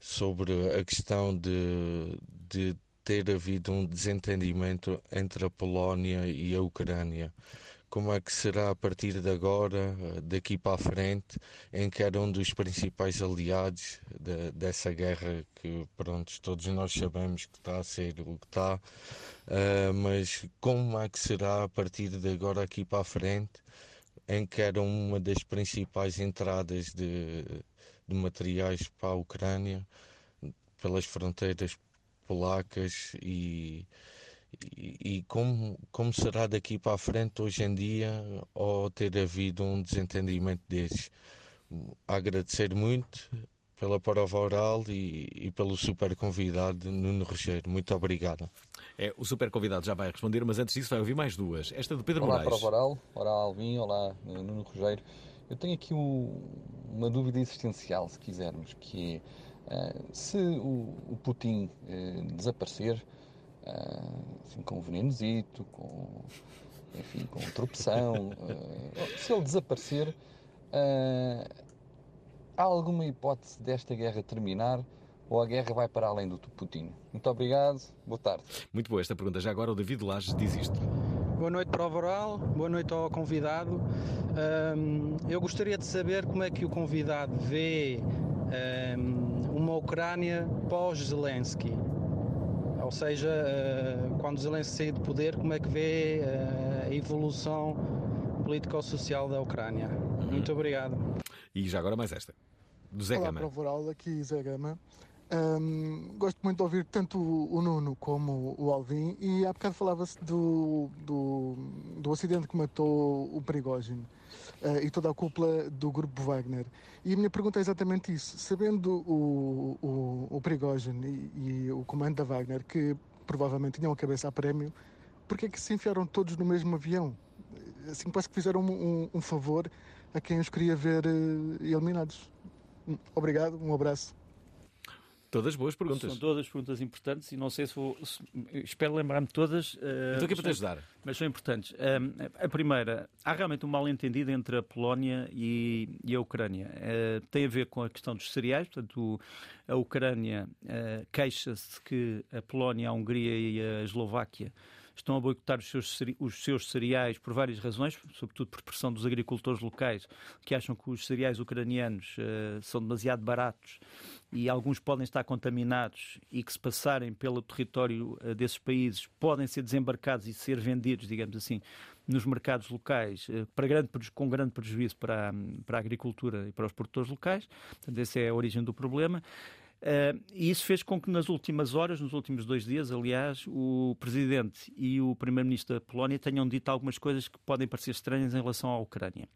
sobre a questão de, de ter havido um desentendimento entre a Polónia e a Ucrânia. Como é que será a partir de agora, eh, daqui para a frente, em que era um dos principais aliados de- dessa guerra que, pronto, todos nós sabemos que está a ser o que está, eh, mas como é que será a partir de agora aqui para a frente, em que era uma das principais entradas de, de materiais para a Ucrânia, pelas fronteiras polacas e, e, e como, como será daqui para a frente hoje em dia ao ter havido um desentendimento desses. Agradecer muito pela prova oral e, e pelo super convidado Nuno Rogério. Muito obrigado. É, o super convidado já vai responder, mas antes disso vai ouvir mais duas. Esta do Pedro Olá, Moraes. Prova Oral. Olá, Alvin. Olá, Nuno Rogério. Eu tenho aqui um- uma dúvida existencial, se quisermos, que é eh, se o, o Putin eh, desaparecer, assim, com venenozito, com, enfim, com tropeção, eh, se ele desaparecer, eh, há alguma hipótese desta guerra terminar ou a guerra vai para além do Putin? Muito obrigado, boa tarde. Muito boa esta pergunta. Já agora o David Lages diz isto. Boa noite, Prova Oral. Boa noite ao convidado. Ahm, eu gostaria de saber como é que o convidado vê ahm, uma Ucrânia pós-Zelensky. Ou seja, ah, quando Zelensky sair de poder, como é que vê ah, a evolução político-social da Ucrânia? Muito obrigado. E já agora mais esta. Do Zé Olá, Gama. Prova Oral, aqui Zé Gama. Ahm, gosto muito de ouvir tanto o o Nuno como o Alvin e há bocado falava-se do, do, do acidente que matou o Prigogine eh, e toda a cúpula do grupo Wagner. E a minha pergunta é exatamente isso. Sabendo o, o, o Prigogine e, e o comando da Wagner, que provavelmente tinham a cabeça a prémio, porque é que se enfiaram todos no mesmo avião? Assim parece que fizeram um, um- um favor a quem os queria ver eh, eliminados. Obrigado, um abraço. Todas boas perguntas. São todas perguntas importantes e não sei se vou. se- espero lembrar-me de todas. eh, Estou aqui para te ajudar. Mas são importantes. Um, a primeira, há realmente um mal-entendido entre a Polónia e, e a Ucrânia. Eh, tem a ver com a questão dos cereais. Portanto, a Ucrânia eh, queixa-se que a Polónia, a Hungria e a Eslováquia estão a boicotar os seus, os seus cereais por várias razões, sobretudo por pressão dos agricultores locais, que acham que os cereais ucranianos eh, são demasiado baratos e alguns podem estar contaminados e que se passarem pelo território eh, desses países podem ser desembarcados e ser vendidos, digamos assim, nos mercados locais eh, para grande, com grande prejuízo para, a- para a agricultura e para os produtores locais. Portanto, essa é a origem do problema. Eh, e isso fez com que nas últimas horas, nos últimos dois dias, aliás, o Presidente e o Primeiro-Ministro da Polónia tenham dito algumas coisas que podem parecer estranhas em relação à Ucrânia.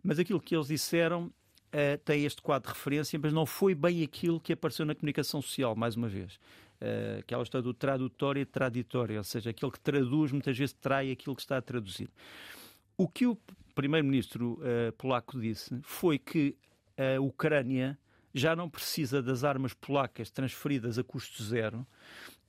Mas aquilo que eles disseram eh, tem este quadro de referência, mas não foi bem aquilo que apareceu na comunicação social, mais uma vez. Eh, aquela história do tradutório e traditório, ou seja, aquilo que traduz muitas vezes trai aquilo que está a traduzir. O que o primeiro-ministro polaco disse foi que a Ucrânia já não precisa das armas polacas transferidas a custo zero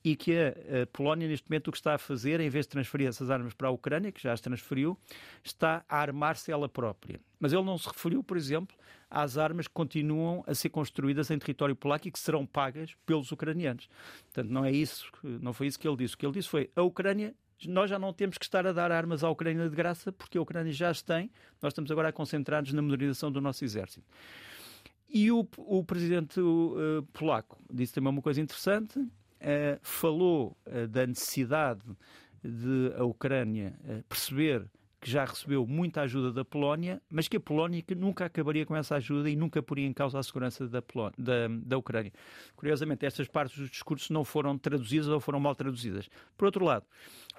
e que a, Polónia, neste momento, o que está a fazer, em vez de transferir essas armas para a Ucrânia, que já as transferiu, está a armar-se ela própria. Mas ele não se referiu, por exemplo, às armas que continuam a ser construídas em território polaco e que serão pagas pelos ucranianos. Portanto, não é isso, não foi isso que ele disse. O que ele disse foi a Ucrânia nós já não temos que estar a dar armas à Ucrânia de graça, porque a Ucrânia já as tem, nós estamos agora a concentrar-nos na modernização do nosso exército. E o, o presidente uh, polaco disse também uma coisa interessante, uh, falou uh, da necessidade de a Ucrânia perceber que já recebeu muita ajuda da Polónia, mas que a Polónia que nunca acabaria com essa ajuda e nunca poria em causa a segurança da, Polónia, da, da Ucrânia. Curiosamente, estas partes dos discursos não foram traduzidas ou foram mal traduzidas. Por outro lado,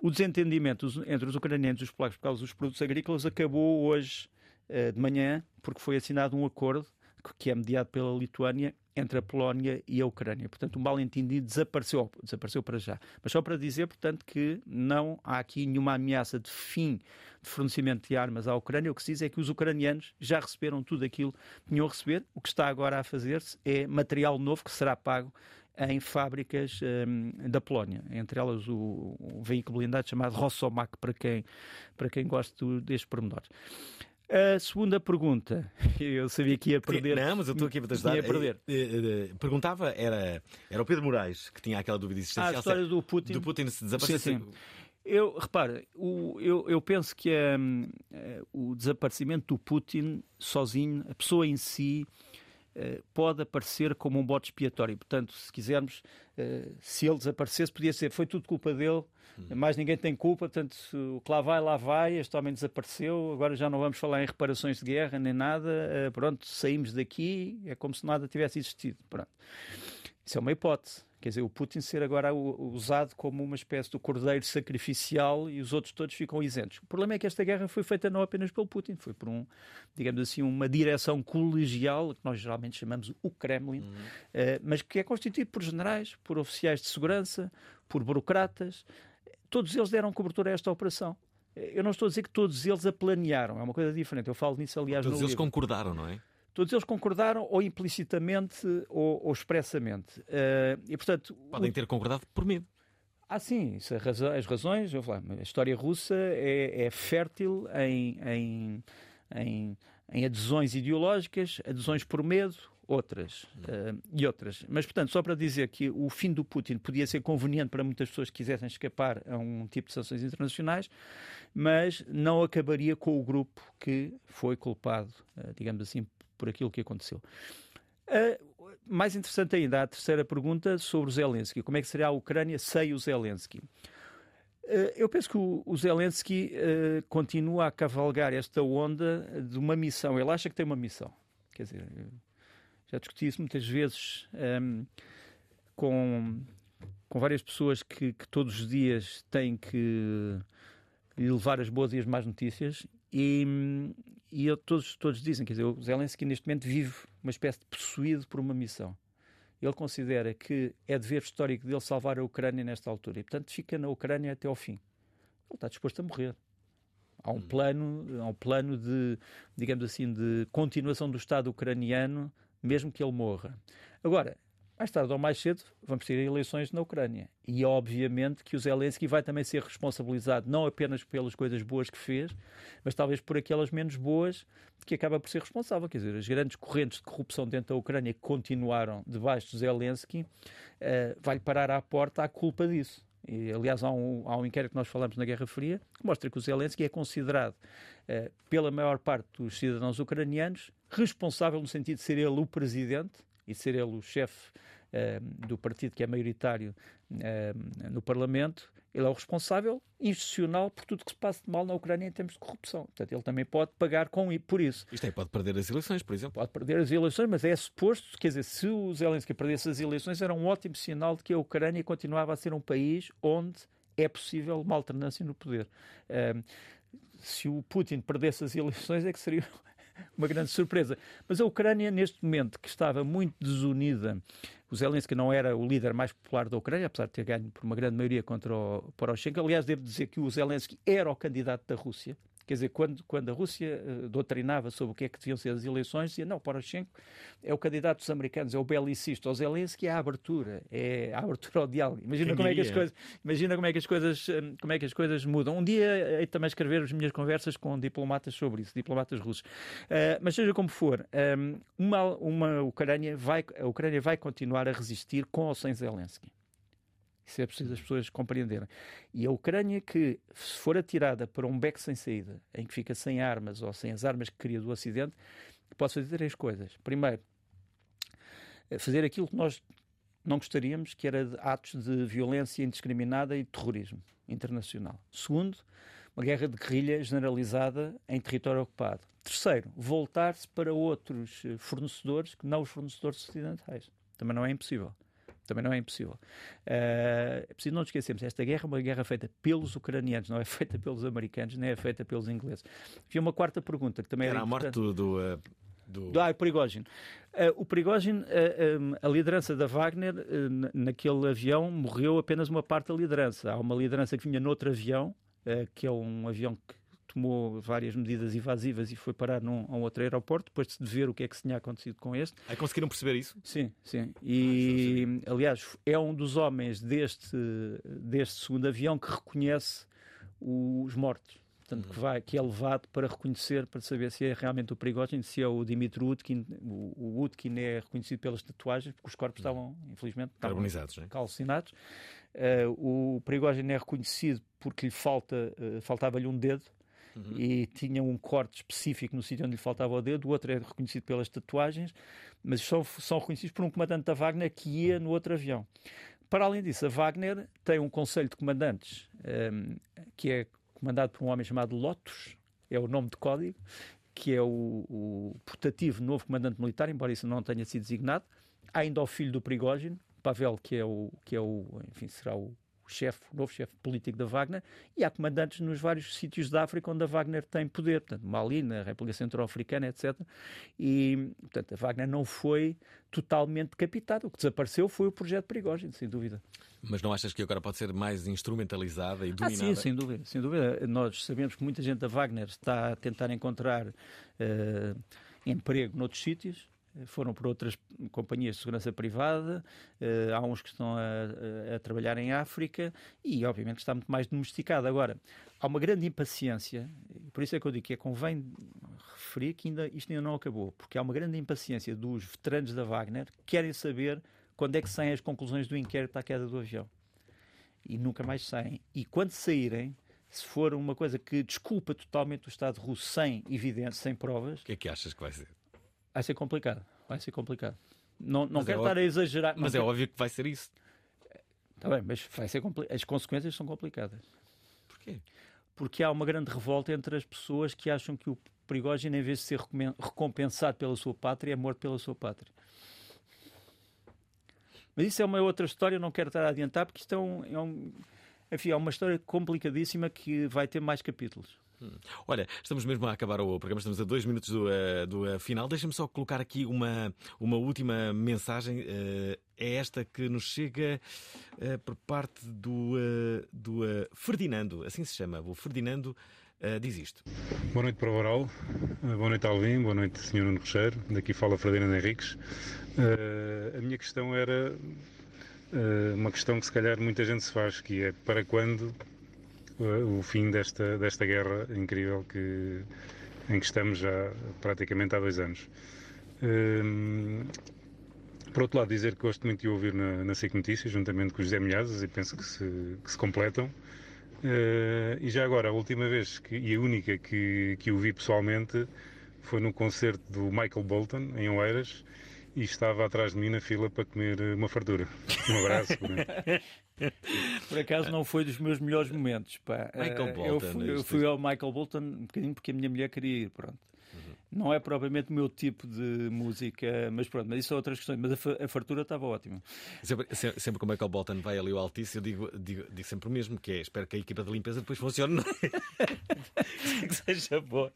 o desentendimento entre os ucranianos e os polacos por causa dos produtos agrícolas acabou hoje de manhã, porque foi assinado um acordo que é mediado pela Lituânia entre a Polónia e a Ucrânia. Portanto, o mal-entendido desapareceu, desapareceu para já. Mas só para dizer, portanto, que não há aqui nenhuma ameaça de fim de fornecimento de armas à Ucrânia. O que se diz é que os ucranianos já receberam tudo aquilo que tinham a receber. O que está agora a fazer-se é material novo que será pago em fábricas um, da Polónia, entre elas o, o veículo blindado chamado Rossomak, para quem, para quem gosta destes pormenores. A segunda pergunta, eu sabia que ia perder. Não, mas eu estou aqui para te ajudar. Ia perder. Perguntava, era, era o Pedro Moraes que tinha aquela dúvida existencial. Ah, a história do Putin. Do Putin se desaparecer. Sim, sim. Eu, repara, o- eu, eu penso que hum, eh, o desaparecimento do Putin sozinho, a pessoa em si, eh, pode aparecer como um bote expiatório. Portanto, se quisermos, eh, se ele desaparecesse, podia ser, foi tudo culpa dele, mais ninguém tem culpa, portanto, o que lá vai, lá vai, este homem desapareceu, agora já não vamos falar em reparações de guerra nem nada, eh, pronto, saímos daqui, é como se nada tivesse existido. Pronto. Isso é uma hipótese. Quer dizer, o Putin ser agora usado como uma espécie de cordeiro sacrificial e os outros todos ficam isentos. O problema é que esta guerra foi feita não apenas pelo Putin, foi por um, digamos assim, uma direção colegial, que nós geralmente chamamos o Kremlin, eh, mas que é constituído por generais, por oficiais de segurança, por burocratas. Todos eles deram cobertura a esta operação. Eh, Eu não estou a dizer que todos eles a planearam, é uma coisa diferente. Eu falo nisso, aliás, Todos eles livro. concordaram, não é? Todos eles concordaram, ou implicitamente ou, ou expressamente. Eh, e, portanto, Podem ter concordado por medo. ah, sim, é as razões. Eu falar, a história russa é, é fértil em, em, em, em adesões ideológicas, adesões por medo, outras eh, e outras. Mas, portanto, só para dizer que o fim do Putin podia ser conveniente para muitas pessoas que quisessem escapar a um tipo de sanções internacionais, mas não acabaria com o grupo que foi culpado, eh, digamos assim, por aquilo que aconteceu. Uh, mais interessante ainda, a terceira pergunta sobre o Zelensky. Como é que seria a Ucrânia sem o Zelensky? Uh, eu penso que o, Zelensky uh, continua a cavalgar esta onda de uma missão. Ele acha que tem uma missão. Quer dizer, já discuti isso muitas vezes um, com, com várias pessoas que, que todos os dias têm que levar as boas e as más notícias e, e eu- todos, todos dizem, quer dizer, o Zelensky neste momento vive uma espécie de possuído por uma missão. Ele considera que é dever histórico dele salvar a Ucrânia nesta altura e, portanto, fica na Ucrânia até ao fim. Ele está disposto a morrer. Há um plano, há um plano de, digamos assim, de continuação do Estado ucraniano, mesmo que ele morra. Agora, mais tarde ou mais cedo, vamos ter eleições na Ucrânia. E obviamente que o Zelensky vai também ser responsabilizado não apenas pelas coisas boas que fez, mas talvez por aquelas menos boas que acaba por ser responsável. Quer dizer, as grandes correntes de corrupção dentro da Ucrânia que continuaram debaixo de Zelensky, eh, vai-lhe parar à porta a culpa disso. E, aliás, há um, há um inquérito que nós falamos na Guerra Fria que mostra que o Zelensky é considerado, eh, pela maior parte dos cidadãos ucranianos, responsável no sentido de ser ele o presidente e ser ele o chefe eh, do partido que é maioritário eh, no Parlamento. Ele é o responsável institucional por tudo que se passa de mal na Ucrânia em termos de corrupção. Portanto, ele também pode pagar com, por isso. Isto aí pode perder as eleições, por exemplo. Pode perder as eleições, mas é suposto, quer dizer, se o Zelensky perdesse as eleições, era um ótimo sinal de que a Ucrânia continuava a ser um país onde é possível uma alternância no poder. Ahm, se o Putin perdesse as eleições, é que seria uma grande surpresa. Mas a Ucrânia, neste momento, que estava muito desunida, o Zelensky não era o líder mais popular da Ucrânia, apesar de ter ganho por uma grande maioria contra o Poroshenko. Aliás, devo dizer que o Zelensky era o candidato da Rússia. Quer dizer, quando, quando a Rússia eh, doutrinava sobre o que é que deviam ser as eleições, dizia, não, Poroshenko é o candidato dos americanos, é o belicista. O Zelensky é a abertura, é a abertura ao diálogo. Imagina Quem como é que as coisas Imagina como é que as coisas, hum, como é que as coisas mudam. Um dia hei também escrever as minhas conversas com diplomatas sobre isso, diplomatas russos. Ah, mas seja como for, hum, uma, uma Ucrânia vai, a Ucrânia vai continuar a resistir com ou sem Zelensky. Isso é preciso as pessoas compreenderem. E a Ucrânia que, se for atirada para um beco sem saída, em que fica sem armas ou sem as armas que queria do Ocidente, pode fazer três coisas. Primeiro, eh, fazer aquilo que nós não gostaríamos, que era atos de violência indiscriminada e terrorismo internacional. Segundo, uma guerra de guerrilha generalizada em território ocupado. Terceiro, voltar-se para outros eh, fornecedores que não os fornecedores ocidentais. Também não é impossível. Também não é impossível. Eh, é preciso não nos esquecermos, esta guerra é uma guerra feita pelos ucranianos, não é feita pelos americanos, nem é feita pelos ingleses. Havia uma quarta pergunta que também Era era a morte do. do, eh, do- Ah, o Prigogine. Eh, o Prigogine, eh, um, a liderança da Wagner, na- naquele avião, morreu apenas uma parte da liderança. Há uma liderança que vinha noutro avião, que é um avião que tomou várias medidas evasivas e foi parar num, a um outro aeroporto, depois de ver o que é que se tinha acontecido com este. Aí conseguiram perceber isso? Sim, sim. E, aliás, é um dos homens deste, deste segundo avião que reconhece os mortos. portanto, que, vai, que é levado para reconhecer, para saber se é realmente o Prigogine, se é o Dimitri Utkin. O, o Utkin é reconhecido pelas tatuagens, porque os corpos estavam, infelizmente, Carbonizados, é? calcinados. Eh, o Prigogine é reconhecido porque lhe falta, eh, faltava-lhe um dedo. Uhum. E tinha um corte específico no sítio onde lhe faltava o dedo, o outro é reconhecido pelas tatuagens, mas são, são reconhecidos por um comandante da Wagner que ia no outro avião. Para além disso, a Wagner tem um conselho de comandantes ehm, que é comandado por um homem chamado Lotus, é o nome de código, que é o, o portativo novo comandante militar, embora isso não tenha sido designado. Há ainda o filho do Prigogine, Pavel, que é o, que é o enfim, será o chefe, novo chefe político da Wagner, e há comandantes nos vários sítios da África onde a Wagner tem poder, portanto, Mali, na República Centro-Africana, etc. E, portanto, a Wagner não foi totalmente decapitada. O que desapareceu foi o projeto Prigogine, sem dúvida. Mas não achas que agora pode ser mais instrumentalizada e Ah, dominada? sim, sem dúvida, sem dúvida. Nós sabemos que muita gente da Wagner está a tentar encontrar eh, emprego noutros sítios. Eh, Foram por outras companhias de segurança privada, eh, há uns que estão a, a- trabalhar em África e, obviamente, está muito mais domesticado. Agora, há uma grande impaciência, por isso é que eu digo que é convém referir que ainda, isto ainda não acabou, porque há uma grande impaciência dos veteranos da Wagner que querem saber quando é que saem as conclusões do inquérito à queda do avião e nunca mais saem. E quando saírem, se for uma coisa que desculpa totalmente o Estado russo sem evidência, sem provas. O que é que achas que vai ser? Vai ser complicado. Vai ser complicado. Não, não Mas é quero estar a óbvio- exagerar. Mas não é óbvio que vai ser isso. Está bem, mas vai ser as consequências são complicadas. Porquê? Porque há uma grande revolta entre as pessoas que acham que o Prigogine, em vez de ser recompensado pela sua pátria, é morto pela sua pátria. Mas isso é uma outra história, não quero estar a adiantar, porque isto é, um, é, um- enfim, é uma história complicadíssima que vai ter mais capítulos. Olha, estamos mesmo a acabar o programa, estamos a dois minutos do, eh, do eh, final. Deixa-me só colocar aqui uma, uma última mensagem. eh, é esta que nos chega por parte do, do Ferdinando, assim se chama. O Ferdinando diz isto. Boa noite para o Eh, boa noite Alvim, boa noite Sr. Nuno Rocheiro, daqui fala Ferdinando Henriques. A minha questão era uma questão que se calhar muita gente se faz, que é para quando o fim desta, desta guerra incrível que, em que estamos já praticamente há dois anos. Eh, por outro lado, dizer que gosto muito de ouvir na, na SIC Notícias, juntamente com o José Milhazes, e penso que se, que se completam. Eh, e já agora, a última vez que, e a única que, que o vi pessoalmente foi no concerto do Michael Bolton, em Oeiras, e estava atrás de mim na fila para comer uma fartura. Um abraço. Por acaso não foi dos meus melhores momentos. Pá. Michael Eh, Bolton, eu fui, eu fui ao Michael Bolton um bocadinho porque a minha mulher queria ir, pronto. Não é propriamente o meu tipo de música, mas pronto, mas isso são outras questões. Mas a, a fartura estava ótima. Sempre, se- sempre que o Michael Bolton vai ali ao Altice, eu digo, digo, digo sempre o mesmo, que é espero que a equipa de limpeza depois funcione. que seja boa.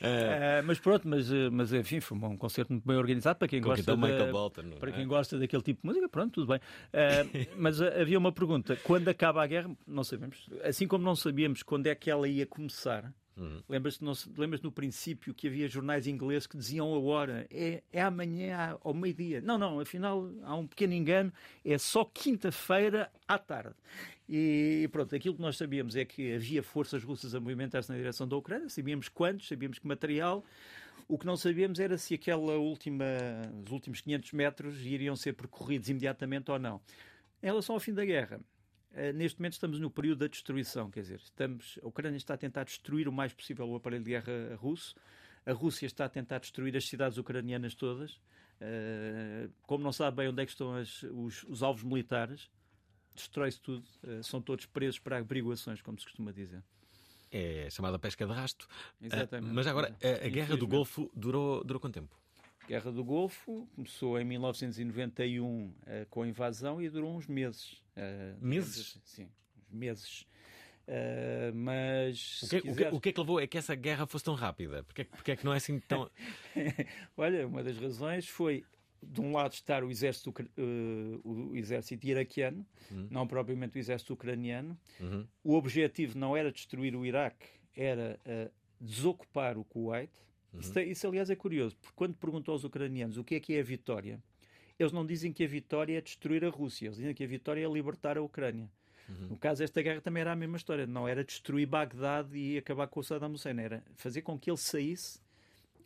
Eh, mas pronto, mas, mas enfim, foi um concerto muito bem organizado para quem Com gosta então da- Michael Bolton, para é? quem gosta daquele tipo de música, pronto, tudo bem. Eh, mas havia uma pergunta: quando acaba a guerra, não sabemos. Assim como não sabíamos quando é que ela ia começar. Uhum. Lembras-te lembras no princípio que havia jornais ingleses que diziam a hora é, é amanhã ao meio-dia. Não, não, afinal há um pequeno engano, é só quinta-feira à tarde. E pronto, aquilo que nós sabíamos é que havia forças russas a movimentar-se na direção da Ucrânia, sabíamos quantos, sabíamos que material. O que não sabíamos era se aquela última, os últimos 500 metros iriam ser percorridos imediatamente ou não. Em relação ao fim da guerra, neste momento estamos no período da destruição, quer dizer, estamos, a Ucrânia está a tentar destruir o mais possível o aparelho de guerra russo, a Rússia está a tentar destruir as cidades ucranianas todas, Eh, como não sabe bem onde é que estão as- os, os alvos militares, destrói-se tudo, Eh, são todos presos para averiguações, como se costuma dizer. É chamada pesca de rasto. Exatamente. Ah, mas agora, a, a guerra do. Golfo durou, durou quanto tempo? Guerra do Golfo começou em 1991 eh, com a invasão e durou uns meses. Digamos Meses? assim. Sim, meses. Eh, mas O que, o, que, o que é que levou é que essa guerra fosse tão rápida? Porque, é que- porque é que não é assim tão. Olha, uma das razões foi de um lado estar o exército, eh, o exército iraquiano, Hum. não propriamente o exército ucraniano. Uhum. O objetivo não era destruir o Iraque, era eh, desocupar o Kuwait. Uhum. Isso, isso, aliás, é curioso, porque quando perguntou aos ucranianos o que é que é a vitória, eles não dizem que a vitória é destruir a Rússia, eles dizem que a vitória é libertar a Ucrânia. No caso, esta guerra também era a mesma história. Não era destruir Bagdade e acabar com o Saddam Hussein, era fazer com que ele saísse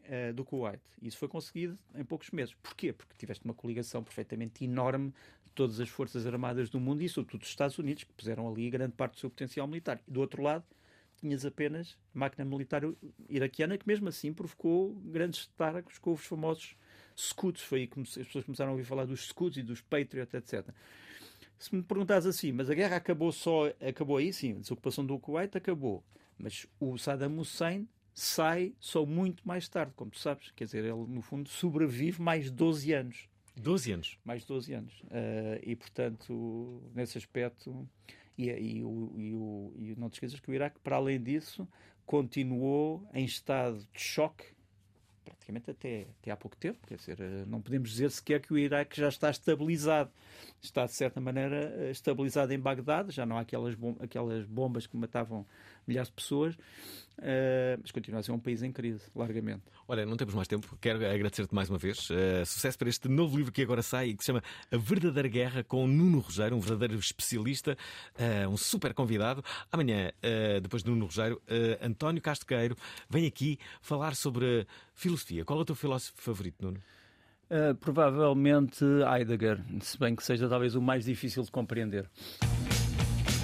eh, do Kuwait. Isso foi conseguido em poucos meses. Porquê? Porque tiveste uma coligação perfeitamente enorme de todas as forças armadas do mundo e, sobretudo, dos Estados Unidos, que puseram ali grande parte do seu potencial militar. E do outro lado, tinhas apenas a máquina militar iraquiana, que mesmo assim provocou grandes estragos com os famosos Scouts. Foi aí que as pessoas começaram a ouvir falar dos Scouts e dos Patriots, etc. Se me perguntares assim, mas a guerra acabou só, acabou aí, sim, a desocupação do Kuwait acabou. Mas o Saddam Hussein sai só muito mais tarde, como tu sabes. Quer dizer, ele no fundo sobrevive mais 12 anos. 12 anos? Mais 12 anos. Uh, e portanto, nesse aspecto. E, e, o, e, o, e não te esqueças que o Iraque, para além disso, continuou em estado de choque praticamente até, até há pouco tempo. Quer dizer, eh, não podemos dizer sequer que o Iraque já está estabilizado. Está, de certa maneira, eh, estabilizado em Bagdade. Já não há aquelas, bom, aquelas bombas que matavam milhares de pessoas. Uh, mas continua a ser um país em crise, largamente. Olha, não temos mais tempo. Quero agradecer-te mais uma vez. Sucesso para este novo livro que agora sai e que se chama A Verdadeira Guerra com Nuno Rogério, um verdadeiro especialista, um super convidado. Amanhã, depois de Nuno Rogério, António Castequeiro vem aqui falar sobre filosofia. Qual é o teu filósofo favorito, Nuno? Uh, provavelmente Heidegger, se bem que seja talvez o mais difícil de compreender.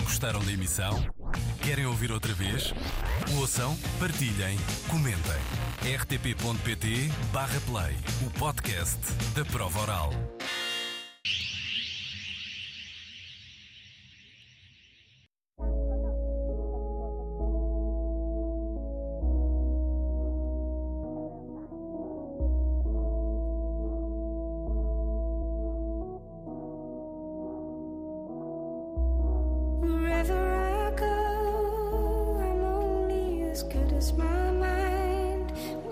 Gostaram da emissão? Querem ouvir outra vez? Ouçam, partilhem, comentem. rtp.pt/play o podcast da prova oral.